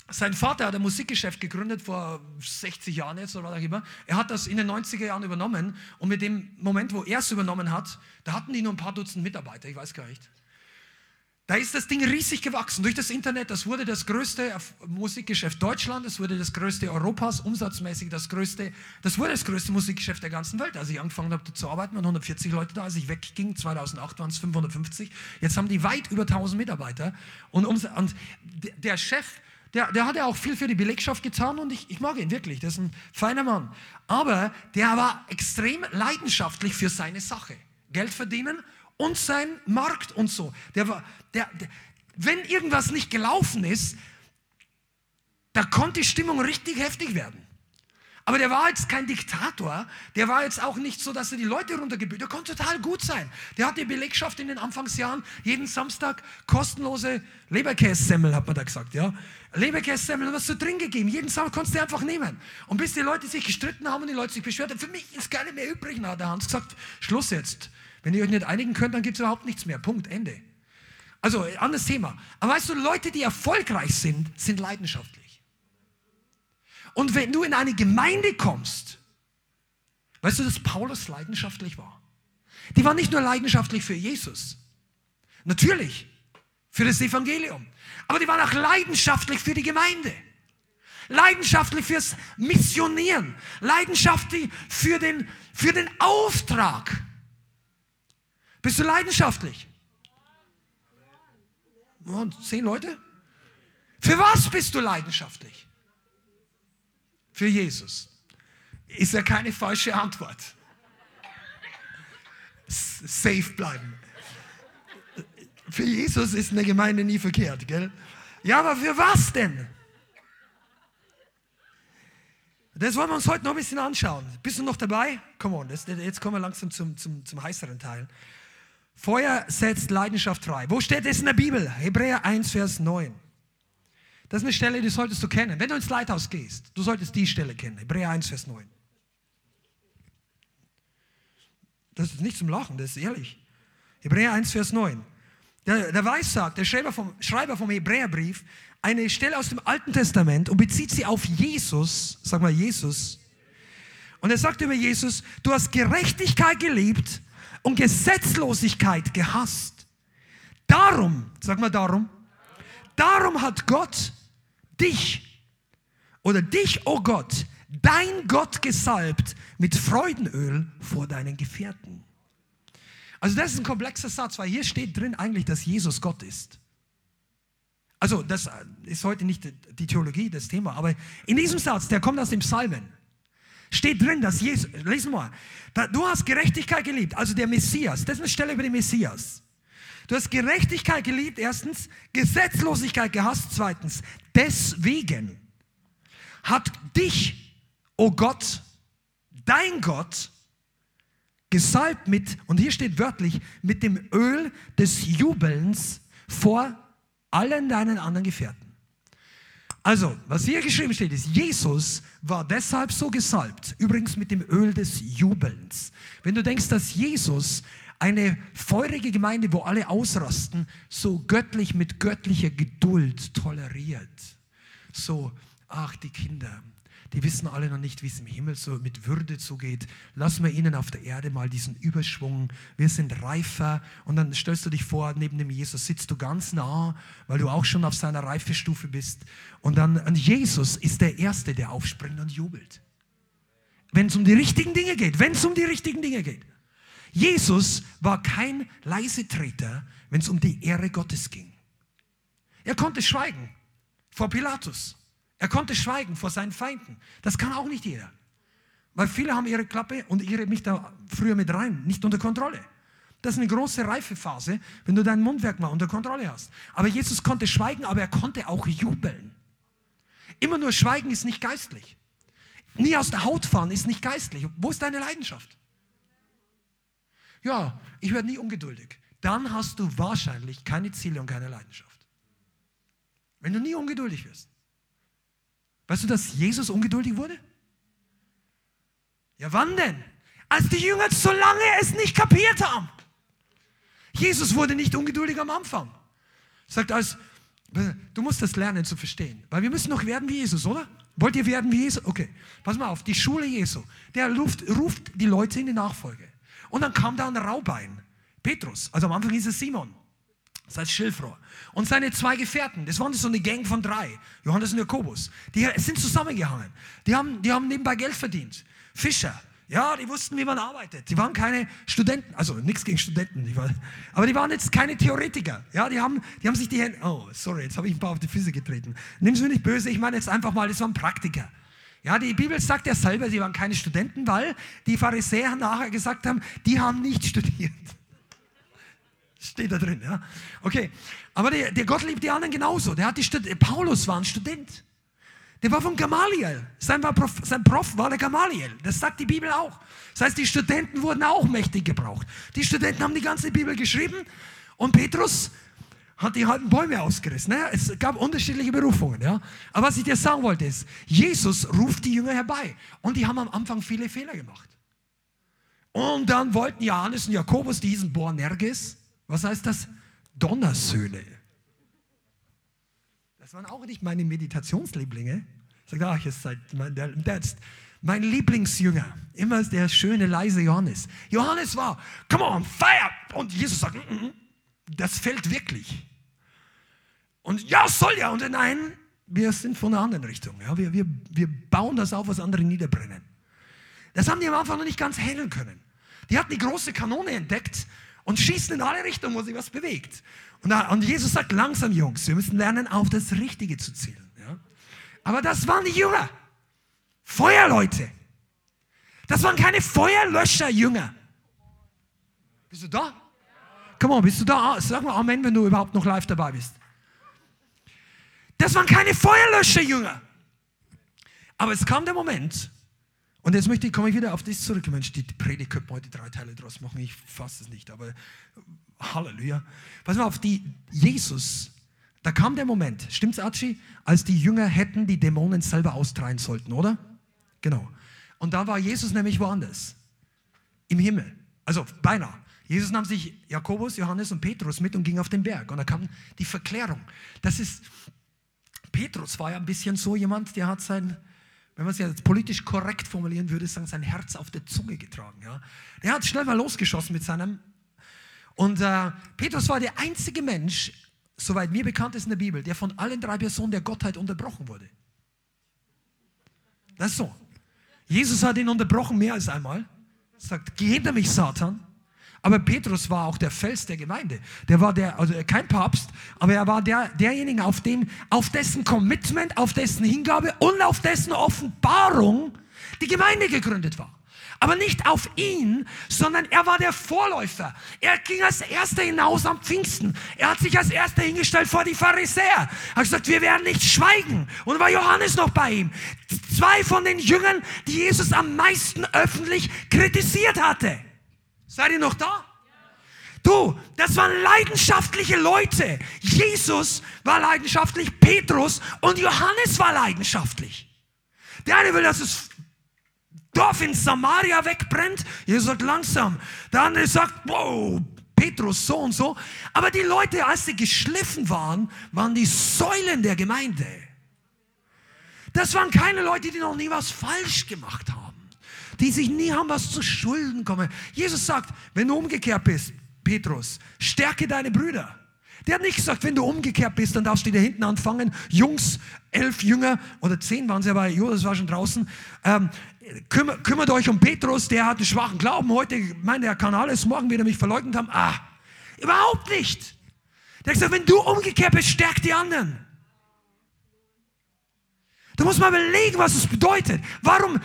sein Vater hat ein Musikgeschäft gegründet vor 60 Jahren jetzt oder was auch immer. Er hat das in den 90er Jahren übernommen und mit dem Moment, wo er es übernommen hat, da hatten die nur ein paar Dutzend Mitarbeiter, ich weiß gar nicht. Da ist das Ding riesig gewachsen durch das Internet. Das wurde das größte Musikgeschäft Deutschland, das wurde das größte Europas, umsatzmäßig das größte, das wurde das größte Musikgeschäft der ganzen Welt. Als ich angefangen habe zu arbeiten, waren 140 Leute da. Als ich wegging, 2008 waren es 550. Jetzt haben die weit über 1000 Mitarbeiter. Und, und der Chef, der, der hat ja auch viel für die Belegschaft getan und ich, ich mag ihn wirklich. Das ist ein feiner Mann. Aber der war extrem leidenschaftlich für seine Sache. Geld verdienen und sein Markt und so. Der der, der, wenn irgendwas nicht gelaufen ist, da konnte die Stimmung richtig heftig werden. Aber der war jetzt kein Diktator, der war jetzt auch nicht so, dass er die Leute runtergebüht. Der konnte total gut sein. Der hat die Belegschaft in den Anfangsjahren jeden Samstag kostenlose Leberkässemmel, hat man da gesagt, ja. Leberkässemmel, was du drin gegeben. Jeden Samstag konntest du einfach nehmen. Und bis die Leute sich gestritten haben und die Leute sich beschwert haben, für mich ist gar nicht mehr übrig, na, der Hans gesagt, Schluss jetzt. Wenn ihr euch nicht einigen könnt, dann gibt es überhaupt nichts mehr. Punkt, Ende. Also, anderes Thema. Aber weißt du, Leute, die erfolgreich sind, sind leidenschaftlich. Und wenn du in eine Gemeinde kommst, weißt du, dass Paulus leidenschaftlich war? Die war nicht nur leidenschaftlich für Jesus. Natürlich, für das Evangelium. Aber die waren auch leidenschaftlich für die Gemeinde. Leidenschaftlich fürs Missionieren. Leidenschaftlich für den, für den Auftrag. Bist du leidenschaftlich? Oh, zehn Leute? Für was bist du leidenschaftlich? Für Jesus. Ist ja keine falsche Antwort. Safe bleiben. Für Jesus ist eine Gemeinde nie verkehrt, gell? Ja, aber für was denn? Das wollen wir uns heute noch ein bisschen anschauen. Bist du noch dabei? Come on, das, jetzt kommen wir langsam zum, zum, zum heißeren Teil. Feuer setzt Leidenschaft frei. Wo steht das in der Bibel? Hebräer 1, Vers 9. Das ist eine Stelle, die solltest du kennen. Wenn du ins Leithaus gehst, du solltest die Stelle kennen. Hebräer 1, Vers 9. Das ist nicht zum Lachen, das ist ehrlich. Hebräer 1, Vers 9. Der, der Weissagt, der Schreiber vom, Schreiber vom Hebräerbrief, eine Stelle aus dem Alten Testament und bezieht sie auf Jesus, sag mal Jesus. Und er sagt über Jesus, du hast Gerechtigkeit geliebt und Gesetzlosigkeit gehasst. Darum, sag mal darum, darum hat Gott dich oder dich, oh Gott, dein Gott gesalbt mit Freudenöl vor deinen Gefährten. Also das ist ein komplexer Satz, weil hier steht drin eigentlich, dass Jesus Gott ist. Also das ist heute nicht die Theologie, das Thema, aber in diesem Satz, der kommt aus dem Psalmen steht drin, dass Jesus, wir mal, du hast Gerechtigkeit geliebt, also der Messias, das ist eine Stelle über den Messias. Du hast Gerechtigkeit geliebt, erstens, Gesetzlosigkeit gehasst, zweitens, deswegen hat dich, oh Gott, dein Gott, gesalbt mit, und hier steht wörtlich, mit dem Öl des Jubelns vor allen deinen anderen Gefährten. Also, was hier geschrieben steht, ist, Jesus war deshalb so gesalbt, übrigens mit dem Öl des Jubelns. Wenn du denkst, dass Jesus eine feurige Gemeinde, wo alle ausrasten, so göttlich mit göttlicher Geduld toleriert, so, ach, die Kinder, die wissen alle noch nicht, wie es im Himmel so mit Würde zugeht. Lass wir ihnen auf der Erde mal diesen Überschwung. Wir sind reifer. Und dann stellst du dich vor, neben dem Jesus sitzt du ganz nah, weil du auch schon auf seiner Reifestufe bist. Und dann, und Jesus ist der Erste, der aufspringt und jubelt. Wenn es um die richtigen Dinge geht, wenn es um die richtigen Dinge geht. Jesus war kein Leisetreter, wenn es um die Ehre Gottes ging. Er konnte schweigen vor Pilatus. Er konnte schweigen vor seinen Feinden. Das kann auch nicht jeder. Weil viele haben ihre Klappe und ihre mich da früher mit rein, nicht unter Kontrolle. Das ist eine große Reifephase, wenn du dein Mundwerk mal unter Kontrolle hast. Aber Jesus konnte schweigen, aber er konnte auch jubeln. Immer nur schweigen ist nicht geistlich. Nie aus der Haut fahren ist nicht geistlich. Wo ist deine Leidenschaft? Ja, ich werde nie ungeduldig. Dann hast du wahrscheinlich keine Ziele und keine Leidenschaft. Wenn du nie ungeduldig wirst. Weißt du, dass Jesus ungeduldig wurde? Ja, wann denn? Als die Jünger so lange es nicht kapiert haben. Jesus wurde nicht ungeduldig am Anfang. Sagt als, du musst das lernen zu verstehen, weil wir müssen noch werden wie Jesus, oder? Wollt ihr werden wie Jesus? Okay, pass mal auf, die Schule Jesu, der ruft, ruft die Leute in die Nachfolge. Und dann kam da ein Raubein, Petrus, also am Anfang hieß es Simon das heißt Schilfrohr. Und seine zwei Gefährten, das waren so eine Gang von drei, Johannes und Jakobus, die sind zusammengehangen. Die haben, die haben nebenbei Geld verdient. Fischer, ja, die wussten, wie man arbeitet. Die waren keine Studenten, also nichts gegen Studenten, die waren, aber die waren jetzt keine Theoretiker. Ja, die haben, die haben sich die Hände, oh, sorry, jetzt habe ich ein paar auf die Füße getreten. Nimm es mir nicht böse, ich meine jetzt einfach mal, das waren Praktiker. Ja, die Bibel sagt ja selber, sie waren keine Studenten, weil die Pharisäer nachher gesagt haben, die haben nicht <laughs> studiert. Steht da drin, ja. Okay. Aber der, der Gott liebt die anderen genauso. Der hat die Stud Paulus war ein Student. Der war von Gamaliel. Sein, war Prof, sein Prof war der Gamaliel. Das sagt die Bibel auch. Das heißt, die Studenten wurden auch mächtig gebraucht. Die Studenten haben die ganze Bibel geschrieben und Petrus hat die halben Bäume ausgerissen. Es gab unterschiedliche Berufungen. Ja? Aber was ich dir sagen wollte ist, Jesus ruft die Jünger herbei. Und die haben am Anfang viele Fehler gemacht. Und dann wollten Johannes und Jakobus diesen Boanerges, was heißt das? Donnersöhne. Das waren auch nicht meine Meditationslieblinge. Ich sagte, ach, jetzt seid mein, der, der mein Lieblingsjünger. Immer der schöne, leise Johannes. Johannes war, come on, fire! Und Jesus sagt, mm, mm, das fällt wirklich. Und ja, soll ja. Und nein, wir sind von einer anderen Richtung. Ja, wir, wir, wir bauen das auf, was andere niederbrennen. Das haben die am Anfang noch nicht ganz handeln können. Die hatten die große Kanone entdeckt und schießen in alle Richtungen, wo sich was bewegt. Und, und Jesus sagt, langsam Jungs, wir müssen lernen, auf das Richtige zu zielen. Ja? Aber das waren die Jünger. Feuerleute. Das waren keine Feuerlöscher-Jünger. Bist du da? Komm on, bist du da? Sag mal Amen, wenn du überhaupt noch live dabei bist. Das waren keine Feuerlöscher-Jünger. Aber es kam der Moment, und jetzt möchte ich, komme ich wieder auf das zurück. Mensch, die Predigt könnte man heute drei Teile draus machen. Ich fasse es nicht, aber Halleluja. Pass mal auf, die Jesus, da kam der Moment, stimmt's, Archie? Als die Jünger hätten die Dämonen selber austreiben sollten, oder? Genau. Und da war Jesus nämlich woanders. Im Himmel. Also beinahe. Jesus nahm sich Jakobus, Johannes und Petrus mit und ging auf den Berg. Und da kam die Verklärung. Das ist, Petrus war ja ein bisschen so jemand, der hat sein wenn man es jetzt politisch korrekt formulieren würde, sagen, sein Herz auf der Zunge getragen. Ja? Er hat schnell mal losgeschossen mit seinem. Und äh, Petrus war der einzige Mensch, soweit mir bekannt ist in der Bibel, der von allen drei Personen der Gottheit unterbrochen wurde. Das ist so. Jesus hat ihn unterbrochen mehr als einmal. Sagt, geh hinter mich, Satan. Aber Petrus war auch der Fels der Gemeinde. Der war der, also kein Papst, aber er war der, derjenige, auf, dem, auf dessen Commitment, auf dessen Hingabe und auf dessen Offenbarung die Gemeinde gegründet war. Aber nicht auf ihn, sondern er war der Vorläufer. Er ging als Erster hinaus am Pfingsten. Er hat sich als Erster hingestellt vor die Pharisäer. Er hat gesagt, wir werden nicht schweigen. Und war Johannes noch bei ihm. Zwei von den Jüngern, die Jesus am meisten öffentlich kritisiert hatte. Seid ihr noch da? Du, das waren leidenschaftliche Leute. Jesus war leidenschaftlich, Petrus und Johannes war leidenschaftlich. Der eine will, dass das Dorf in Samaria wegbrennt. Jesus sagt langsam. Der andere sagt, wow, Petrus so und so. Aber die Leute, als sie geschliffen waren, waren die Säulen der Gemeinde. Das waren keine Leute, die noch nie was falsch gemacht haben die sich nie haben was zu Schulden kommen. Jesus sagt, wenn du umgekehrt bist, Petrus, stärke deine Brüder. Der hat nicht gesagt, wenn du umgekehrt bist, dann darfst du da hinten anfangen. Jungs, elf Jünger oder zehn waren sie, aber Judas war schon draußen. Ähm, kümmert, kümmert euch um Petrus, der hat einen schwachen Glauben. Heute meint er, kann alles. Morgen wird er mich verleugnet haben. Ah, überhaupt nicht. Der hat gesagt, wenn du umgekehrt bist, stärk die anderen. Du musst mal überlegen, was es bedeutet. Warum?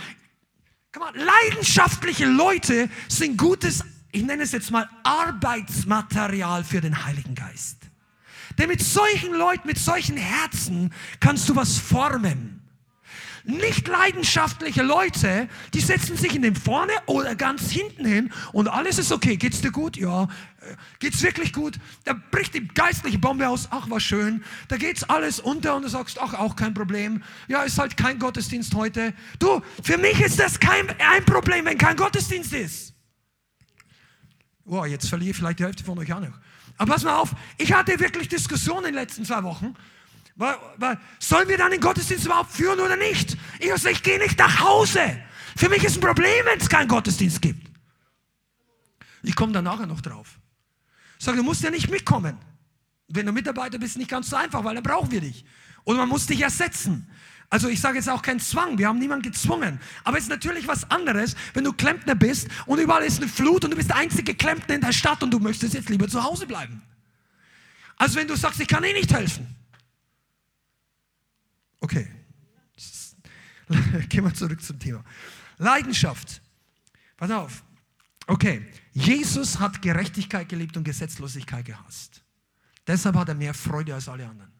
Mal, leidenschaftliche Leute sind gutes ich nenne es jetzt mal Arbeitsmaterial für den Heiligen Geist. Denn mit solchen Leuten, mit solchen Herzen kannst du was formen. Nicht leidenschaftliche Leute, die setzen sich in den vorne oder ganz hinten hin und alles ist okay. Geht's dir gut? Ja. Äh, geht's wirklich gut? Da bricht die geistliche Bombe aus. Ach, war schön. Da geht's alles unter und du sagst, ach, auch kein Problem. Ja, ist halt kein Gottesdienst heute. Du, für mich ist das kein ein Problem, wenn kein Gottesdienst ist. Wow, jetzt verliere ich vielleicht die Hälfte von euch auch noch. Aber pass mal auf, ich hatte wirklich Diskussionen in den letzten zwei Wochen. Sollen wir dann den Gottesdienst überhaupt führen oder nicht? Ich sage, ich gehe nicht nach Hause. Für mich ist ein Problem, wenn es keinen Gottesdienst gibt. Ich komme da nachher noch drauf. Ich sage, du musst ja nicht mitkommen. Wenn du Mitarbeiter bist, nicht ganz so einfach, weil dann brauchen wir dich. Und man muss dich ersetzen. Also ich sage jetzt auch kein Zwang, wir haben niemanden gezwungen. Aber es ist natürlich was anderes, wenn du Klempner bist und überall ist eine Flut und du bist der einzige Klempner in der Stadt und du möchtest jetzt lieber zu Hause bleiben. Also wenn du sagst, ich kann eh nicht helfen. Okay. <laughs> Gehen wir zurück zum Thema. Leidenschaft. Pass auf. Okay. Jesus hat Gerechtigkeit geliebt und Gesetzlosigkeit gehasst. Deshalb hat er mehr Freude als alle anderen.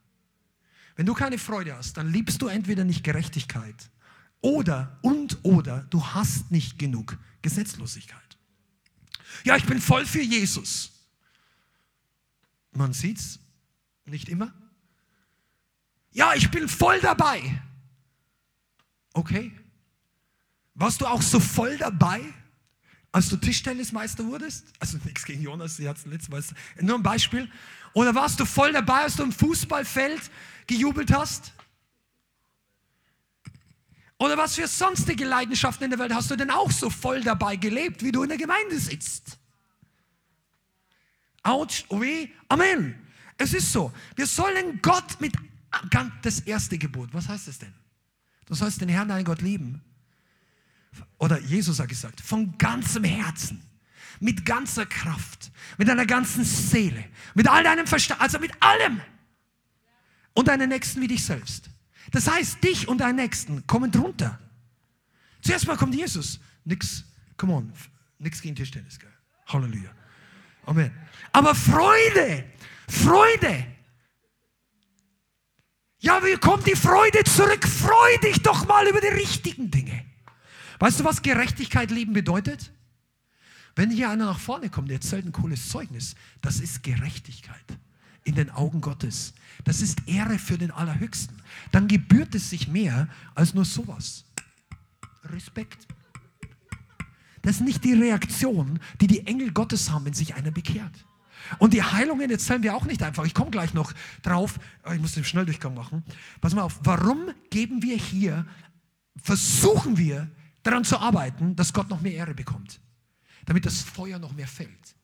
Wenn du keine Freude hast, dann liebst du entweder nicht Gerechtigkeit oder und oder du hast nicht genug Gesetzlosigkeit. Ja, ich bin voll für Jesus. Man sieht's nicht immer. Ja, ich bin voll dabei. Okay. Warst du auch so voll dabei, als du Tischtennismeister wurdest? Also nichts gegen Jonas, sie hat es letztes Mal. Nur ein Beispiel. Oder warst du voll dabei, als du im Fußballfeld gejubelt hast? Oder was für sonstige Leidenschaften in der Welt hast du denn auch so voll dabei gelebt, wie du in der Gemeinde sitzt? Autsch, oh weh, Amen. Es ist so. Wir sollen Gott mit das erste Gebot. Was heißt das denn? Du sollst den Herrn, deinen Gott lieben. Oder Jesus hat gesagt, von ganzem Herzen, mit ganzer Kraft, mit deiner ganzen Seele, mit all deinem Verstand, also mit allem und deinen Nächsten wie dich selbst. Das heißt, dich und deinen Nächsten kommen drunter. Zuerst mal kommt Jesus. Nix, come on, nix gegen Tischtennis, gell? Halleluja. Amen. Aber Freude, Freude. Ja, wie kommt die Freude zurück? Freu dich doch mal über die richtigen Dinge. Weißt du, was Gerechtigkeit lieben bedeutet? Wenn hier einer nach vorne kommt, der erzählt ein cooles Zeugnis, das ist Gerechtigkeit in den Augen Gottes. Das ist Ehre für den Allerhöchsten. Dann gebührt es sich mehr als nur sowas. Respekt. Das ist nicht die Reaktion, die die Engel Gottes haben, wenn sich einer bekehrt. Und die Heilungen erzählen wir auch nicht einfach. Ich komme gleich noch drauf. Ich muss den Schnelldurchgang machen. Pass mal auf. Warum geben wir hier, versuchen wir daran zu arbeiten, dass Gott noch mehr Ehre bekommt? Damit das Feuer noch mehr fällt.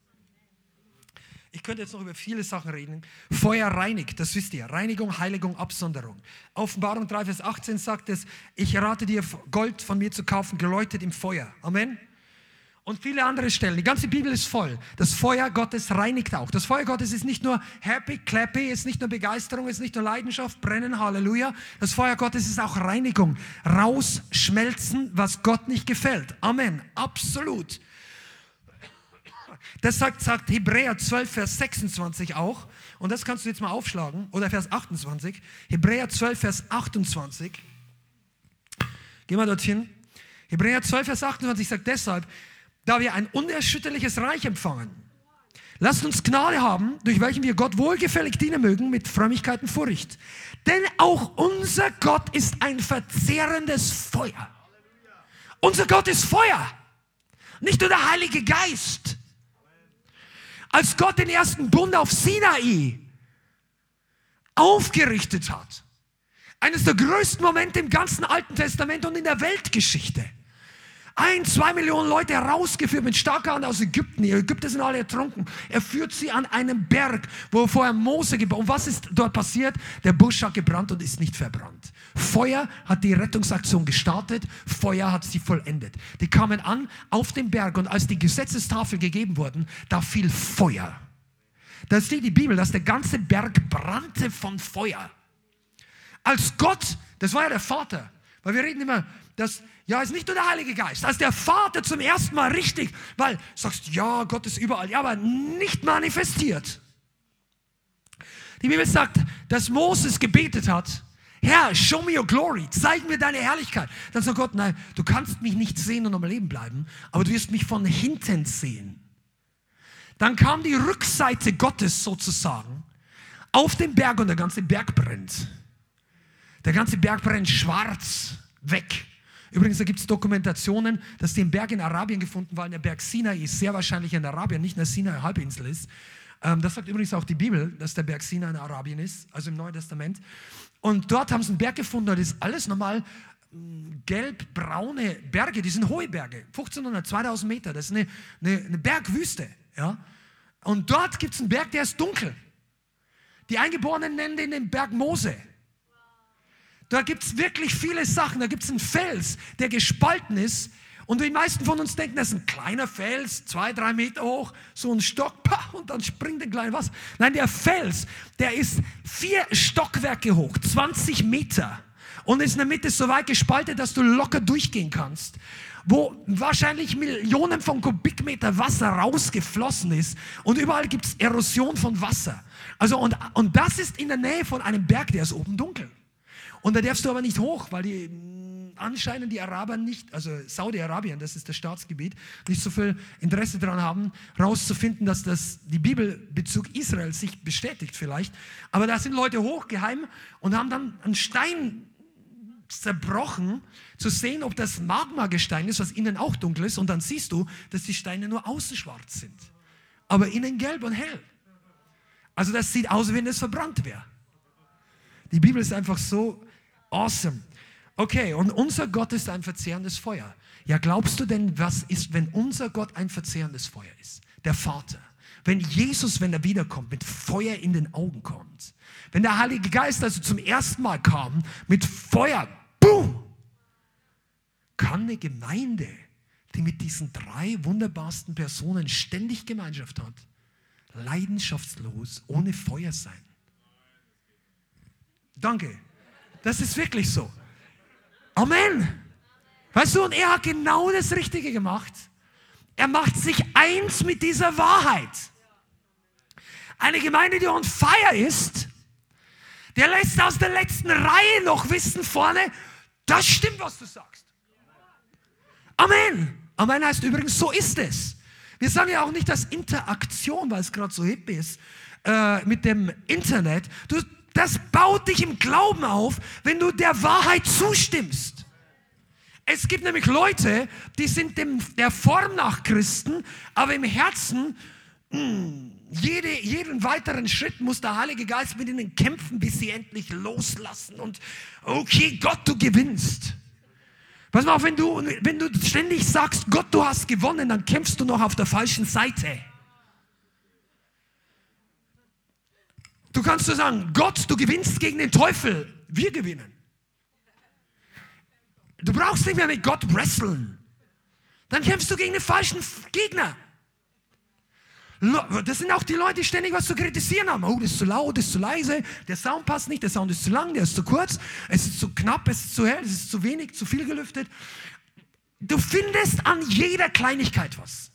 Ich könnte jetzt noch über viele Sachen reden. Feuer reinigt, das wisst ihr. Reinigung, Heiligung, Absonderung. Offenbarung 3, Vers 18 sagt es, ich rate dir, Gold von mir zu kaufen, geläutet im Feuer. Amen. Und viele andere Stellen. Die ganze Bibel ist voll. Das Feuer Gottes reinigt auch. Das Feuer Gottes ist nicht nur happy, clappy, ist nicht nur Begeisterung, ist nicht nur Leidenschaft, brennen, Halleluja. Das Feuer Gottes ist auch Reinigung. Rausschmelzen, was Gott nicht gefällt. Amen. Absolut. Das sagt, sagt Hebräer 12, Vers 26 auch. Und das kannst du jetzt mal aufschlagen. Oder Vers 28. Hebräer 12, Vers 28. Geh mal dorthin. Hebräer 12, Vers 28 sagt deshalb, da wir ein unerschütterliches Reich empfangen. Lasst uns Gnade haben, durch welchen wir Gott wohlgefällig dienen mögen mit Frömmigkeit und Furcht. Denn auch unser Gott ist ein verzehrendes Feuer. Unser Gott ist Feuer, nicht nur der Heilige Geist. Als Gott den ersten Bund auf Sinai aufgerichtet hat, eines der größten Momente im ganzen Alten Testament und in der Weltgeschichte. Ein, zwei Millionen Leute herausgeführt mit starker Hand aus Ägypten. Die Ägypter sind alle ertrunken. Er führt sie an einen Berg, wo vorher Mose gebaut. Und was ist dort passiert? Der Busch hat gebrannt und ist nicht verbrannt. Feuer hat die Rettungsaktion gestartet. Feuer hat sie vollendet. Die kamen an auf den Berg und als die Gesetzestafel gegeben wurden, da fiel Feuer. Da steht die Bibel, dass der ganze Berg brannte von Feuer. Als Gott, das war ja der Vater, weil wir reden immer, dass, ja, ist nicht nur der Heilige Geist, als der Vater zum ersten Mal richtig, weil sagst, ja, Gott ist überall, ja, aber nicht manifestiert. Die Bibel sagt, dass Moses gebetet hat, Herr, show me your glory, zeig mir deine Herrlichkeit. Dann sagt Gott, nein, du kannst mich nicht sehen und am Leben bleiben, aber du wirst mich von hinten sehen. Dann kam die Rückseite Gottes sozusagen auf den Berg und der ganze Berg brennt. Der ganze Berg brennt schwarz weg. Übrigens, da gibt es Dokumentationen, dass den Berg in Arabien gefunden war. Der Berg Sinai ist sehr wahrscheinlich in Arabien, nicht in der Sinai-Halbinsel ist. Ähm, das sagt übrigens auch die Bibel, dass der Berg Sinai in Arabien ist, also im Neuen Testament. Und dort haben sie einen Berg gefunden, das ist alles normal mm, gelb-braune Berge, die sind hohe Berge, 1500, 2000 Meter, das ist eine, eine, eine Bergwüste. Ja? Und dort gibt es einen Berg, der ist dunkel. Die Eingeborenen nennen den den Berg Mose. Da gibt es wirklich viele Sachen. Da gibt es einen Fels, der gespalten ist. Und die meisten von uns denken, das ist ein kleiner Fels, zwei, drei Meter hoch, so ein Stock, <laughs> und dann springt ein kleines Wasser. Nein, der Fels, der ist vier Stockwerke hoch, 20 Meter. Und ist in der Mitte so weit gespalten, dass du locker durchgehen kannst. Wo wahrscheinlich Millionen von Kubikmeter Wasser rausgeflossen ist. Und überall gibt es Erosion von Wasser. Also, und, und das ist in der Nähe von einem Berg, der ist oben dunkel. Und da darfst du aber nicht hoch, weil die mm, anscheinend die Araber nicht, also Saudi-Arabien, das ist das Staatsgebiet, nicht so viel Interesse daran haben, herauszufinden, dass das die Bibelbezug Israel sich bestätigt vielleicht. Aber da sind Leute hochgeheim und haben dann einen Stein zerbrochen, zu sehen, ob das Magmagestein ist, was innen auch dunkel ist. Und dann siehst du, dass die Steine nur außen schwarz sind, aber innen gelb und hell. Also das sieht aus, wie wenn es verbrannt wäre. Die Bibel ist einfach so Awesome. Okay, und unser Gott ist ein verzehrendes Feuer. Ja, glaubst du denn, was ist, wenn unser Gott ein verzehrendes Feuer ist? Der Vater. Wenn Jesus, wenn er wiederkommt, mit Feuer in den Augen kommt. Wenn der Heilige Geist also zum ersten Mal kam, mit Feuer, boom, kann eine Gemeinde, die mit diesen drei wunderbarsten Personen ständig Gemeinschaft hat, leidenschaftslos, ohne Feuer sein. Danke. Das ist wirklich so. Amen. Weißt du, und er hat genau das Richtige gemacht. Er macht sich eins mit dieser Wahrheit. Eine Gemeinde, die on fire ist, der lässt aus der letzten Reihe noch wissen vorne, das stimmt, was du sagst. Amen. Amen heißt übrigens, so ist es. Wir sagen ja auch nicht, dass Interaktion, weil es gerade so hip ist, äh, mit dem Internet. Du, das baut dich im Glauben auf, wenn du der Wahrheit zustimmst. Es gibt nämlich Leute, die sind dem, der Form nach Christen, aber im Herzen, mh, hm, jede, jeden weiteren Schritt muss der Heilige Geist mit ihnen kämpfen, bis sie endlich loslassen und okay, Gott, du gewinnst. Pass mal auf, wenn du, wenn du ständig sagst, Gott, du hast gewonnen, dann kämpfst du noch auf der falschen Seite. Du kannst so sagen, Gott, du gewinnst gegen den Teufel. Wir gewinnen. Du brauchst nicht mehr mit Gott wresteln. Dann kämpfst du gegen den falschen Gegner. Das sind auch die Leute, die ständig was zu kritisieren haben. Oh, das ist zu laut, das ist zu leise, der Sound passt nicht, der Sound ist zu lang, der ist zu kurz, es ist zu knapp, es ist zu hell, es ist zu wenig, zu viel gelüftet. Du findest an jeder Kleinigkeit was.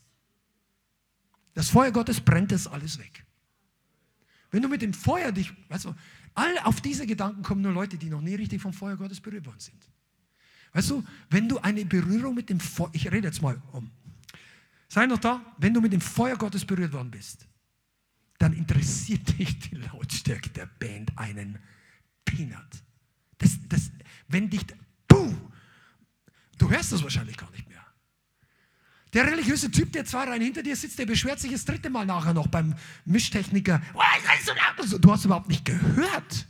Das Feuer Gottes brennt das alles weg. Wenn du mit dem Feuer dich, weißt du, all auf diese Gedanken kommen nur Leute, die noch nie richtig vom Feuer Gottes berührt worden sind. Weißt du, wenn du eine Berührung mit dem Feuer, ich rede jetzt mal um, sei noch da, wenn du mit dem Feuer Gottes berührt worden bist, dann interessiert <laughs> dich die Lautstärke der Band einen Peanut. Das, das, wenn dich, boom, du hörst das wahrscheinlich gar nicht. Der religiöse Typ, der zwei Reihen hinter dir sitzt, der beschwert sich das dritte Mal nachher noch beim Mischtechniker. Du hast überhaupt nicht gehört.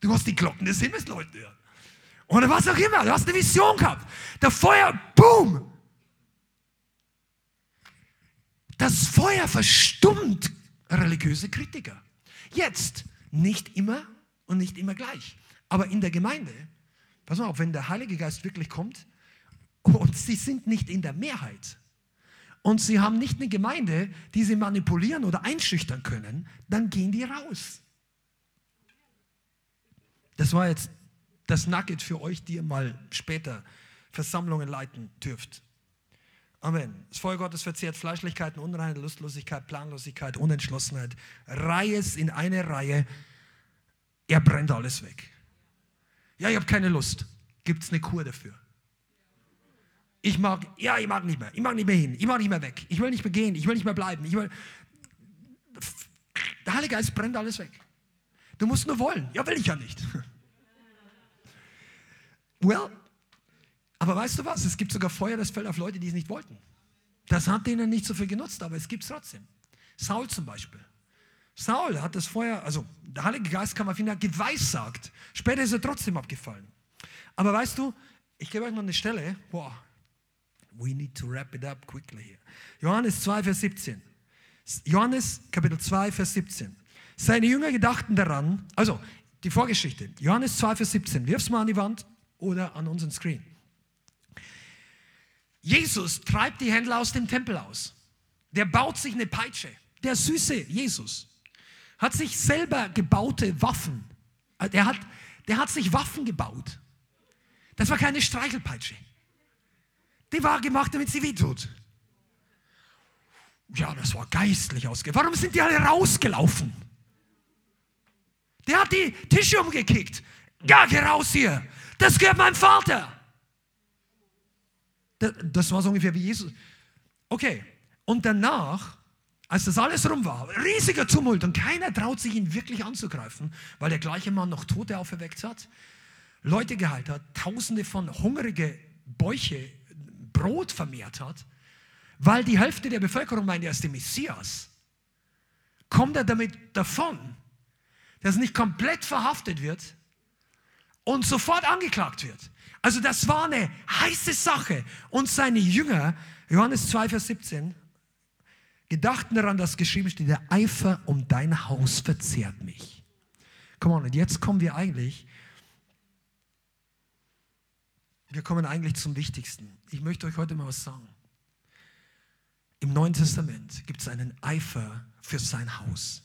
Du hast die Glocken des Himmels läuten hören. Oder was auch immer. Du hast eine Vision gehabt. Der Feuer, boom. Das Feuer verstummt religiöse Kritiker. Jetzt, nicht immer und nicht immer gleich. Aber in der Gemeinde, pass mal auf, wenn der Heilige Geist wirklich kommt und sie sind nicht in der Mehrheit und sie haben nicht eine Gemeinde, die sie manipulieren oder einschüchtern können, dann gehen die raus. Das war jetzt das Nugget für euch, die ihr mal später Versammlungen leiten dürft. Amen. Das Feuer Gottes verzehrt Fleischlichkeiten, Unreinheit, Lustlosigkeit, Planlosigkeit, Unentschlossenheit. Reihe es in eine Reihe. Er brennt alles weg. Ja, ich habe keine Lust. Gibt es eine Kur dafür? Ich mag, ja, ich mag nicht mehr. Ich mag nicht mehr hin. Ich mag nicht mehr weg. Ich will nicht mehr gehen. Ich will nicht mehr bleiben. Ich will, der Heilige Geist brennt alles weg. Du musst nur wollen. Ja, will ich ja nicht. <laughs> Well, aber weißt du was? Es gibt sogar Feuer, das fällt auf Leute, die es nicht wollten. Das hat denen nicht so viel genutzt, aber es gibt es trotzdem. Saul zum Beispiel. Saul hat das Feuer, also der Heilige Geist kam auf ihn geweissagt. Später ist er trotzdem abgefallen. Aber weißt du, ich gebe euch noch eine Stelle. Boah, we need to wrap it up quickly here. Johannes 2, Vers 17. Johannes Kapitel 2, Vers 17. Seine Jünger gedachten daran, also die Vorgeschichte, Johannes 2, Vers 17. Wirf's mal an die Wand oder an unseren Screen. Jesus treibt die Händler aus dem Tempel aus. Der baut sich eine Peitsche. Der süße Jesus hat sich selber gebaute Waffen. Äh, der hat, der hat sich Waffen gebaut. Das war keine Streichelpeitsche. Die war gemacht, damit sie wehtut. Ja, das war geistlich ausge. Warum sind die alle rausgelaufen? Der hat die Tische umgekickt. Ja, geh raus hier. Das gehört meinem Vater. Das war so ungefähr wie Jesus. Okay, und danach, als das alles rum war, riesiger Tumult und keiner traut sich ihn wirklich anzugreifen, weil der gleiche Mann noch Tote auferweckt hat, Leute geheilt hat, tausende von hungrige Bäuche Brot vermehrt hat, weil die Hälfte der Bevölkerung meint, er ist der Messias, kommt er damit davon, dass er nicht komplett verhaftet wird und sofort angeklagt wird. Also das war eine heiße Sache. Und seine Jünger, Johannes 2, Vers 17, gedachten daran, dass geschrieben steht, der Eifer um dein Haus verzehrt mich. Komm on, und jetzt kommen wir eigentlich, wir kommen eigentlich zum Wichtigsten. Ich möchte euch heute mal was sagen. Im Neuen Testament gibt es einen Eifer für sein Haus.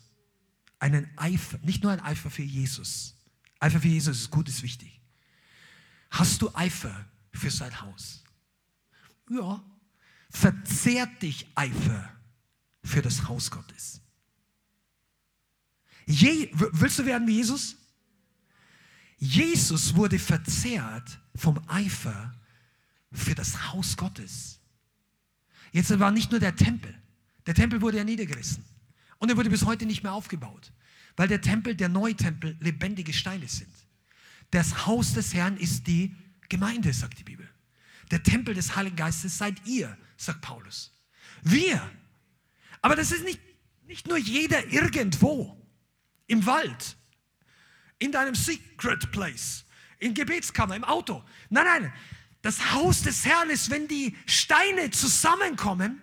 Einen Eifer, nicht nur ein Eifer für Jesus. Eifer für Jesus ist gut, ist wichtig. Hast du Eifer für sein Haus? Ja. Verzehrt dich Eifer für das Haus Gottes. Je, willst du werden wie Jesus? Jesus wurde verzehrt vom Eifer für das Haus Gottes. Jetzt war nicht nur der Tempel. Der Tempel wurde ja niedergerissen. Und er wurde bis heute nicht mehr aufgebaut, weil der Tempel, der neue Tempel, lebendige Steine sind. Das Haus des Herrn ist die Gemeinde, sagt die Bibel. Der Tempel des Heiligen Geistes seid ihr, sagt Paulus. Wir. Aber das ist nicht, nicht nur jeder irgendwo im Wald, in deinem Secret Place, in Gebetskammer, im Auto. Nein, nein. Das Haus des Herrn ist, wenn die Steine zusammenkommen,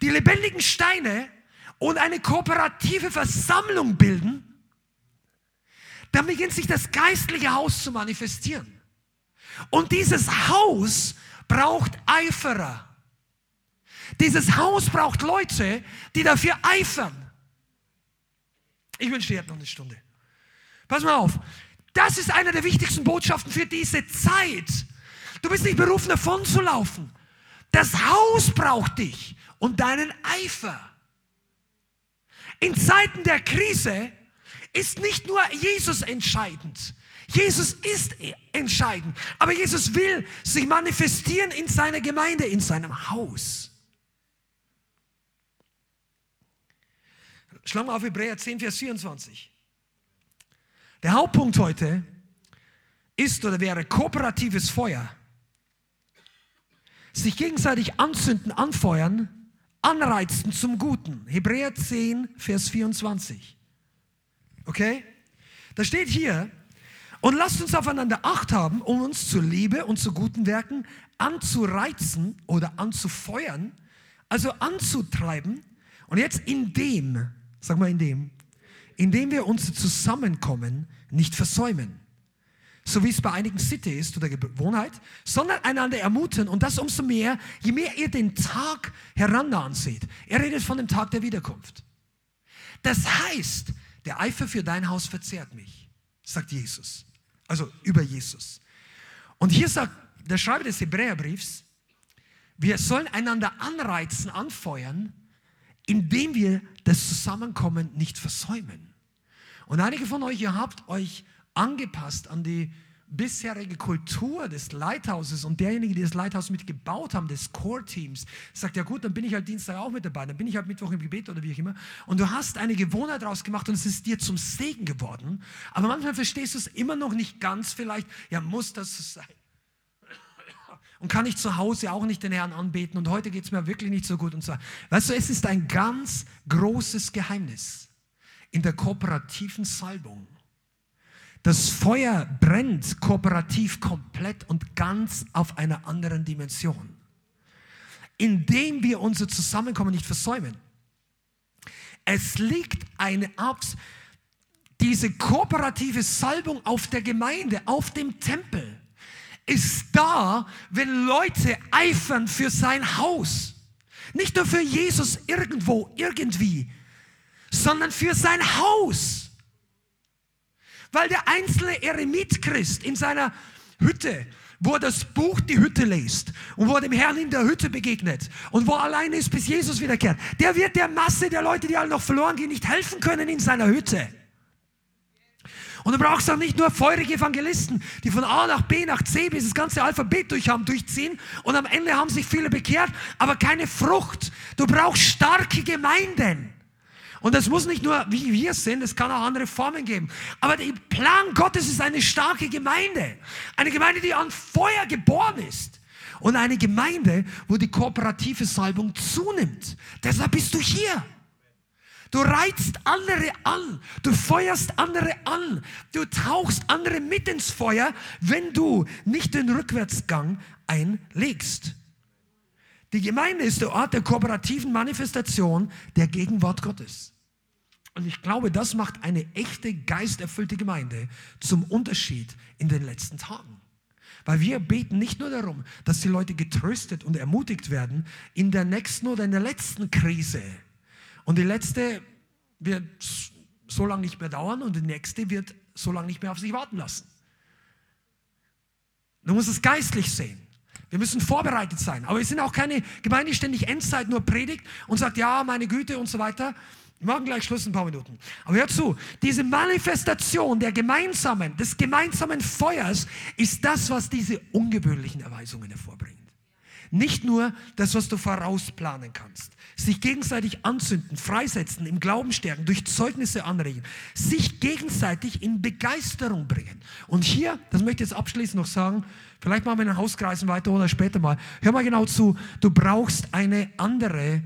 die lebendigen Steine und eine kooperative Versammlung bilden, dann beginnt sich das geistliche Haus zu manifestieren. Und dieses Haus braucht Eiferer. Dieses Haus braucht Leute, die dafür eifern. Ich wünsche dir noch eine Stunde. Pass mal auf. Das ist eine der wichtigsten Botschaften für diese Zeit. Du bist nicht berufen, davon zu laufen. Das Haus braucht dich und deinen Eifer. In Zeiten der Krise ist nicht nur Jesus entscheidend. Jesus ist entscheidend. Aber Jesus will sich manifestieren in seiner Gemeinde, in seinem Haus. Schlag mal auf Hebräer 10, Vers 24. Der Hauptpunkt heute ist oder wäre kooperatives Feuer. Sich gegenseitig anzünden, anfeuern, anreizen zum Guten. Hebräer 10, Vers 24. Okay? Da steht hier, und lasst uns aufeinander Acht haben, um uns zur Liebe und zu guten Werken anzureizen oder anzufeuern, also anzutreiben. Und jetzt in dem, sag mal in dem, indem wir unser Zusammenkommen nicht versäumen. So wie es bei einigen Sitte ist oder Gewohnheit, sondern einander ermuten und das umso mehr, je mehr ihr den Tag herannahen seht. Er redet von dem Tag der Wiederkunft. Das heißt, der Eifer für dein Haus verzehrt mich, sagt Jesus. Also über Jesus. Und hier sagt der Schreiber des Hebräerbriefs, wir sollen einander anreizen, anfeuern, indem wir das Zusammenkommen nicht versäumen. Und einige von euch, ihr habt euch angepasst an die bisherige Kultur des Lighthouses und derjenige, die das Lighthouse mitgebaut haben, des Core-Teams, sagt, ja gut, dann bin ich halt Dienstag auch mit dabei, dann bin ich halt Mittwoch im Gebet oder wie auch immer. Und du hast eine Gewohnheit daraus gemacht und es ist dir zum Segen geworden. Aber manchmal verstehst du es immer noch nicht ganz vielleicht, ja, muss das so sein? Und kann ich zu Hause auch nicht den Herrn anbeten und heute geht es mir wirklich nicht so gut und so. Weißt du, es ist ein ganz großes Geheimnis in der kooperativen Salbung. Das Feuer brennt kooperativ komplett und ganz auf einer anderen Dimension. Indem wir unser Zusammenkommen nicht versäumen. Es liegt eine Abs diese kooperative Salbung auf der Gemeinde, auf dem Tempel ist da, wenn Leute eifern für sein Haus. Nicht nur für Jesus irgendwo, irgendwie, sondern für sein Haus. Weil der einzelne Eremit-Christ in seiner Hütte, wo er das Buch die Hütte liest und wo er dem Herrn in der Hütte begegnet und wo er alleine ist, bis Jesus wiederkehrt, der wird der Masse der Leute, die alle noch verloren gehen, nicht helfen können in seiner Hütte. Und du brauchst auch nicht nur feurige Evangelisten, die von A nach B nach C bis das ganze Alphabet durch haben, durchziehen und am Ende haben sich viele bekehrt, aber keine Frucht. Du brauchst starke Gemeinden. Und das muss nicht nur wie wir sind, es kann auch andere Formen geben. Aber der Plan Gottes ist eine starke Gemeinde. Eine Gemeinde, die an Feuer geboren ist. Und eine Gemeinde, wo die kooperative Salbung zunimmt. Deshalb bist du hier. Du reizt andere an. Du feuerst andere an. Du tauchst andere mit ins Feuer, wenn du nicht den Rückwärtsgang einlegst. Die Gemeinde ist der Ort der kooperativen Manifestation der Gegenwart Gottes. Und ich glaube, das macht eine echte, geisterfüllte Gemeinde zum Unterschied in den letzten Tagen. Weil wir beten nicht nur darum, dass die Leute getröstet und ermutigt werden in der nächsten oder in der letzten Krise, und die letzte wird so lange nicht mehr dauern und die nächste wird so lange nicht mehr auf sich warten lassen. Du musst es geistlich sehen. Wir müssen vorbereitet sein. Aber wir sind auch keine Gemeinde, die ständig Endzeit nur predigt und sagt, ja, meine Güte und so weiter. Wir machen gleich Schluss in ein paar Minuten. Aber hör zu, diese Manifestation der gemeinsamen, des gemeinsamen Feuers ist das, was diese ungewöhnlichen Erweisungen hervorbringt. Nicht nur das, was du vorausplanen kannst. Sich gegenseitig anzünden, freisetzen, im Glauben stärken, durch Zeugnisse anregen. Sich gegenseitig in Begeisterung bringen. Und hier, das möchte ich jetzt abschließend noch sagen, vielleicht machen wir in den Hauskreisen weiter oder später mal. Hör mal genau zu. Du brauchst eine andere,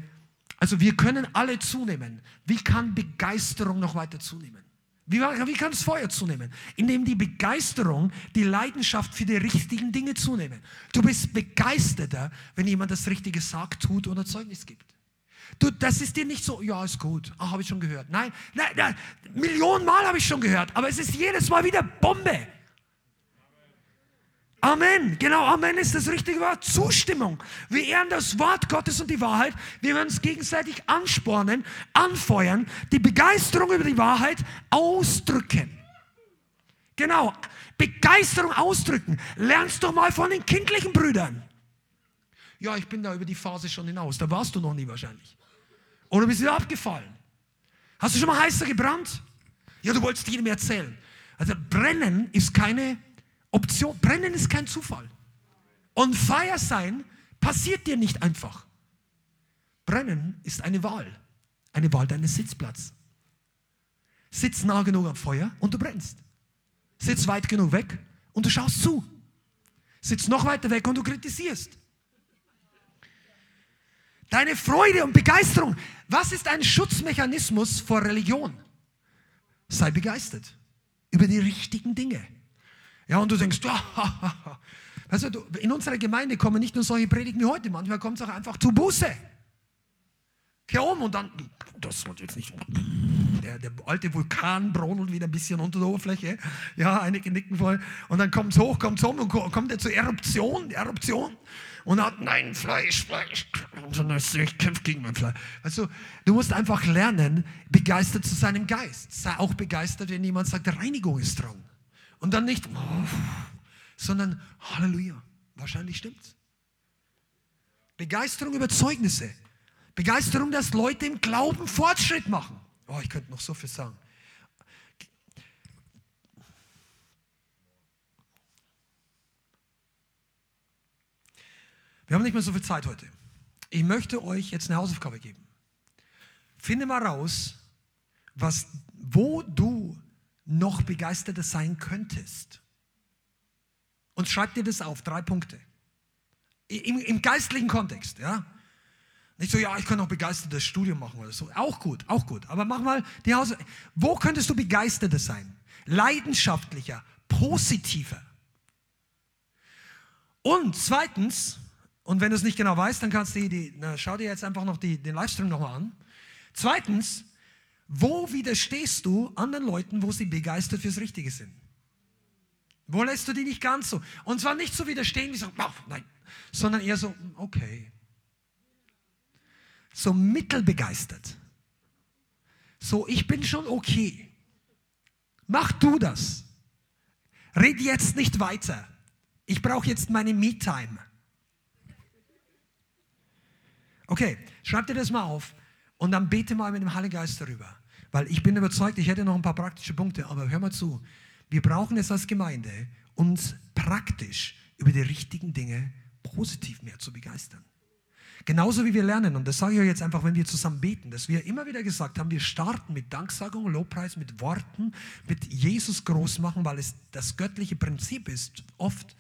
also wir können alle zunehmen. Wie kann Begeisterung noch weiter zunehmen? Wie, wie kann das Feuer zunehmen? Indem die Begeisterung, die Leidenschaft für die richtigen Dinge zunehmen. Du bist begeisterter, wenn jemand das Richtige sagt, tut oder Zeugnis gibt. Du, das ist dir nicht so, ja, ist gut, ah, habe ich schon gehört. Nein, nein, nein Millionen Mal habe ich schon gehört, aber es ist jedes Mal wieder Bombe. Amen. Genau, Amen ist das richtige Wort. Zustimmung. Wir ehren das Wort Gottes und die Wahrheit. Wir werden uns gegenseitig anspornen, anfeuern, die Begeisterung über die Wahrheit ausdrücken. Genau, Begeisterung ausdrücken. Lernst doch mal von den kindlichen Brüdern. Ja, ich bin da über die Phase schon hinaus. Da warst du noch nie wahrscheinlich. Oder bist du abgefallen? Hast du schon mal heißer gebrannt? Ja, du wolltest jedem erzählen. Also brennen ist keine Option. Brennen ist kein Zufall. Und Feier sein passiert dir nicht einfach. Brennen ist eine Wahl. Eine Wahl deines Sitzplatzes. Sitz nah genug am Feuer und du brennst. Sitz weit genug weg und du schaust zu. Sitz noch weiter weg und du kritisierst. Deine Freude und Begeisterung. Was ist ein Schutzmechanismus vor Religion? Sei begeistert über die richtigen Dinge. Ja, und du denkst, <laughs> ja, also in unserer Gemeinde kommen nicht nur solche Predigen wie heute, manchmal kommt es auch einfach zu Buße. Kehr um und dann, das wird jetzt nicht, der, der alte Vulkan brodelt wieder ein bisschen unter der Oberfläche, ja, einige nicken voll, und dann kommt es hoch, kommt es um und kommt er zur Eruption, Eruption, und hat, nein, Fleisch, Fleisch, ich kämpfe gegen mein Fleisch. Also, du musst einfach lernen, begeistert zu sein im Geist. Sei auch begeistert, wenn jemand sagt, Reinigung ist dran. Und dann nicht, oh, sondern Halleluja. Wahrscheinlich stimmt's. Begeisterung über Zeugnisse. Begeisterung, dass Leute im Glauben Fortschritt machen. Oh, ich könnte noch so viel sagen. Wir haben nicht mehr so viel Zeit heute. Ich möchte euch jetzt eine Hausaufgabe geben. Finde mal raus, was, wo du noch begeisterter sein könntest. Und schreib dir das auf, drei Punkte. Im, im geistlichen Kontext, ja. Nicht so, ja, ich kann auch begeistertes Studium machen oder so. Auch gut, auch gut. Aber mach mal die Hause. Wo könntest du begeisterter sein? Leidenschaftlicher, positiver. Und zweitens, und wenn du es nicht genau weißt, dann kannst du die, na, schau dir jetzt einfach noch die, den Livestream nochmal an. Zweitens, wo widerstehst du anderen Leuten, wo sie begeistert fürs Richtige sind? Wo lässt du die nicht ganz so? Und zwar nicht so widerstehen, wie so, oh, nein, sondern eher so, okay. So mittelbegeistert. So, ich bin schon okay. Mach du das. Red jetzt nicht weiter. Ich brauche jetzt meine Me-Time. Okay, schreib dir das mal auf und dann bete mal mit dem Heiligen Geist darüber. Weil ich bin überzeugt, ich hätte noch ein paar praktische Punkte, aber hör mal zu. Wir brauchen es als Gemeinde, uns praktisch über die richtigen Dinge positiv mehr zu begeistern. Genauso wie wir lernen, und das sage ich euch jetzt einfach, wenn wir zusammen beten, dass wir immer wieder gesagt haben, wir starten mit Danksagung, Lobpreis, mit Worten, mit Jesus groß machen, weil es das göttliche Prinzip ist, oft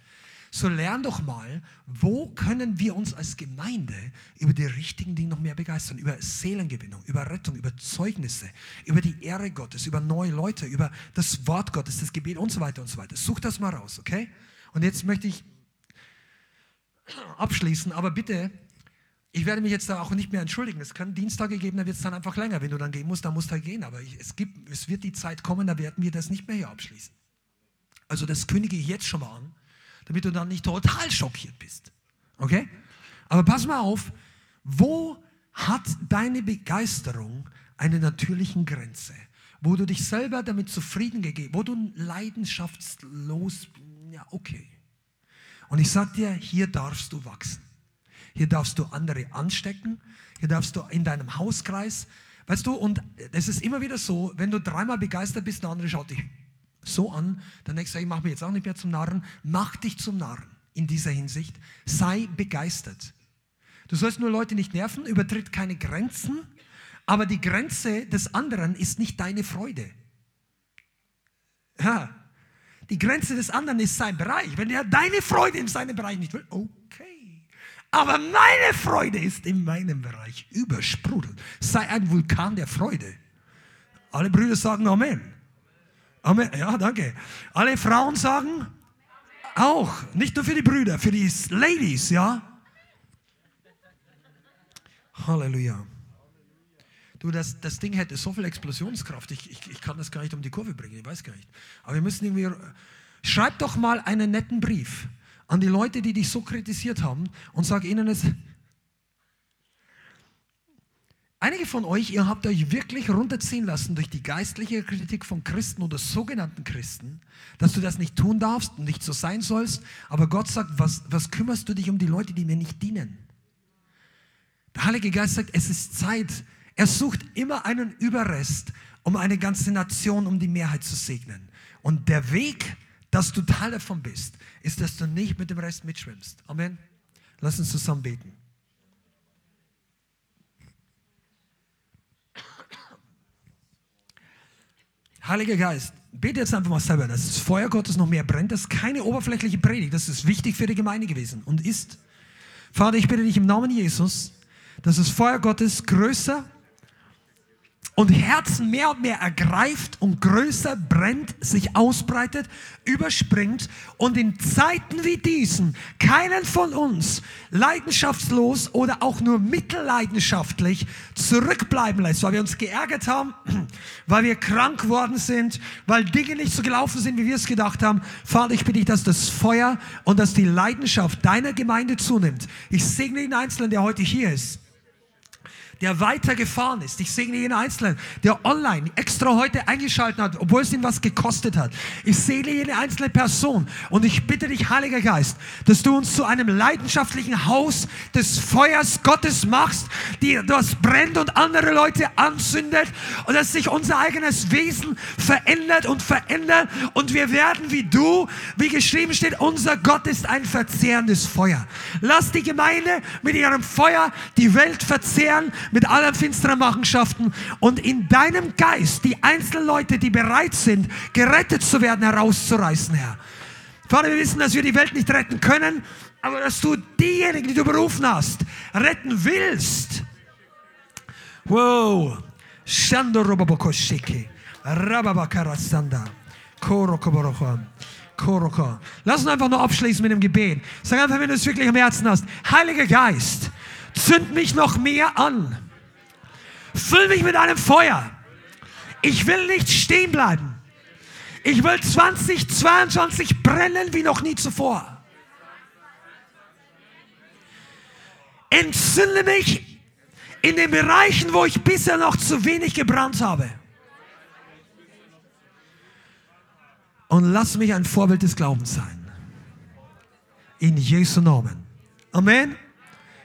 so lern doch mal, wo können wir uns als Gemeinde über die richtigen Dinge noch mehr begeistern? Über Seelengewinnung, über Rettung, über Zeugnisse, über die Ehre Gottes, über neue Leute, über das Wort Gottes, das Gebet und so weiter und so weiter. Such das mal raus, okay? Und jetzt möchte ich abschließen, aber bitte, ich werde mich jetzt da auch nicht mehr entschuldigen. Es kann Dienstage geben, da wird es dann einfach länger. Wenn du dann gehen musst, dann musst du halt gehen. Aber ich, es, gibt, es wird die Zeit kommen, da werden wir das nicht mehr hier abschließen. Also das kündige ich jetzt schon mal an damit du dann nicht total schockiert bist. Okay? Aber pass mal auf, wo hat deine Begeisterung eine natürliche Grenze? Wo du dich selber damit zufrieden gegeben, wo du leidenschaftslos, ja, okay. Und ich sag dir, hier darfst du wachsen. Hier darfst du andere anstecken. Hier darfst du in deinem Hauskreis, weißt du, und es ist immer wieder so, wenn du dreimal begeistert bist, der andere schaut dich so an, dann denkst du, ich mache mich jetzt auch nicht mehr zum Narren. Mach dich zum Narren in dieser Hinsicht. Sei begeistert. Du sollst nur Leute nicht nerven, übertritt keine Grenzen, aber die Grenze des anderen ist nicht deine Freude. Ja, die Grenze des anderen ist sein Bereich. Wenn er deine Freude in seinem Bereich nicht will, okay. Aber meine Freude ist in meinem Bereich übersprudelt. Sei ein Vulkan der Freude. Alle Brüder sagen Amen. Amen. Ja, danke. Alle Frauen sagen auch, nicht nur für die Brüder, für die Ladies, ja. Halleluja. Du, das, das Ding hätte so viel Explosionskraft, ich, ich, ich kann das gar nicht um die Kurve bringen, ich weiß gar nicht. Aber wir müssen irgendwie, schreib doch mal einen netten Brief an die Leute, die dich so kritisiert haben und sag ihnen es, Einige von euch, ihr habt euch wirklich runterziehen lassen durch die geistliche Kritik von Christen oder sogenannten Christen, dass du das nicht tun darfst und nicht so sein sollst. Aber Gott sagt, was, was kümmerst du dich um die Leute, die mir nicht dienen? Der Heilige Geist sagt, es ist Zeit. Er sucht immer einen Überrest, um eine ganze Nation, um die Mehrheit zu segnen. Und der Weg, dass du Teil davon bist, ist, dass du nicht mit dem Rest mitschwimmst. Amen. Lass uns zusammen beten. Heiliger Geist, bete jetzt einfach mal selber, dass das Feuer Gottes noch mehr brennt. Das ist keine oberflächliche Predigt, das ist wichtig für die Gemeinde gewesen und ist. Vater, ich bitte dich im Namen Jesus, dass das Feuer Gottes größer und Herzen mehr und mehr ergreift und größer brennt, sich ausbreitet, überspringt und in Zeiten wie diesen keinen von uns leidenschaftslos oder auch nur mittelleidenschaftlich zurückbleiben lässt, weil wir uns geärgert haben, weil wir krank worden sind, weil Dinge nicht so gelaufen sind, wie wir es gedacht haben. Vater, ich bitte dich, dass das Feuer und dass die Leidenschaft deiner Gemeinde zunimmt. Ich segne den Einzelnen, der heute hier ist der weitergefahren ist. Ich segne jeden Einzelnen, der online extra heute eingeschaltet hat, obwohl es ihm was gekostet hat. Ich segne jede einzelne Person und ich bitte dich, Heiliger Geist, dass du uns zu einem leidenschaftlichen Haus des Feuers Gottes machst, die das brennt und andere Leute anzündet und dass sich unser eigenes Wesen verändert und verändert und wir werden wie du, wie geschrieben steht, unser Gott ist ein verzehrendes Feuer. Lass die Gemeinde mit ihrem Feuer die Welt verzehren mit allen finsteren Machenschaften und in deinem Geist die einzelnen Leute, die bereit sind, gerettet zu werden, herauszureißen, Herr. Vater, wir wissen, dass wir die Welt nicht retten können, aber dass du diejenigen, die du berufen hast, retten willst. Wow. Lass uns einfach nur abschließen mit dem Gebet. Sag einfach, wenn du es wirklich am Herzen hast. Heiliger Geist, zünd mich noch mehr an. Füll mich mit einem Feuer. Ich will nicht stehen bleiben. Ich will 2022 brennen wie noch nie zuvor. Entzünde mich in den Bereichen, wo ich bisher noch zu wenig gebrannt habe. Und lass mich ein Vorbild des Glaubens sein. In Jesu Namen. Amen.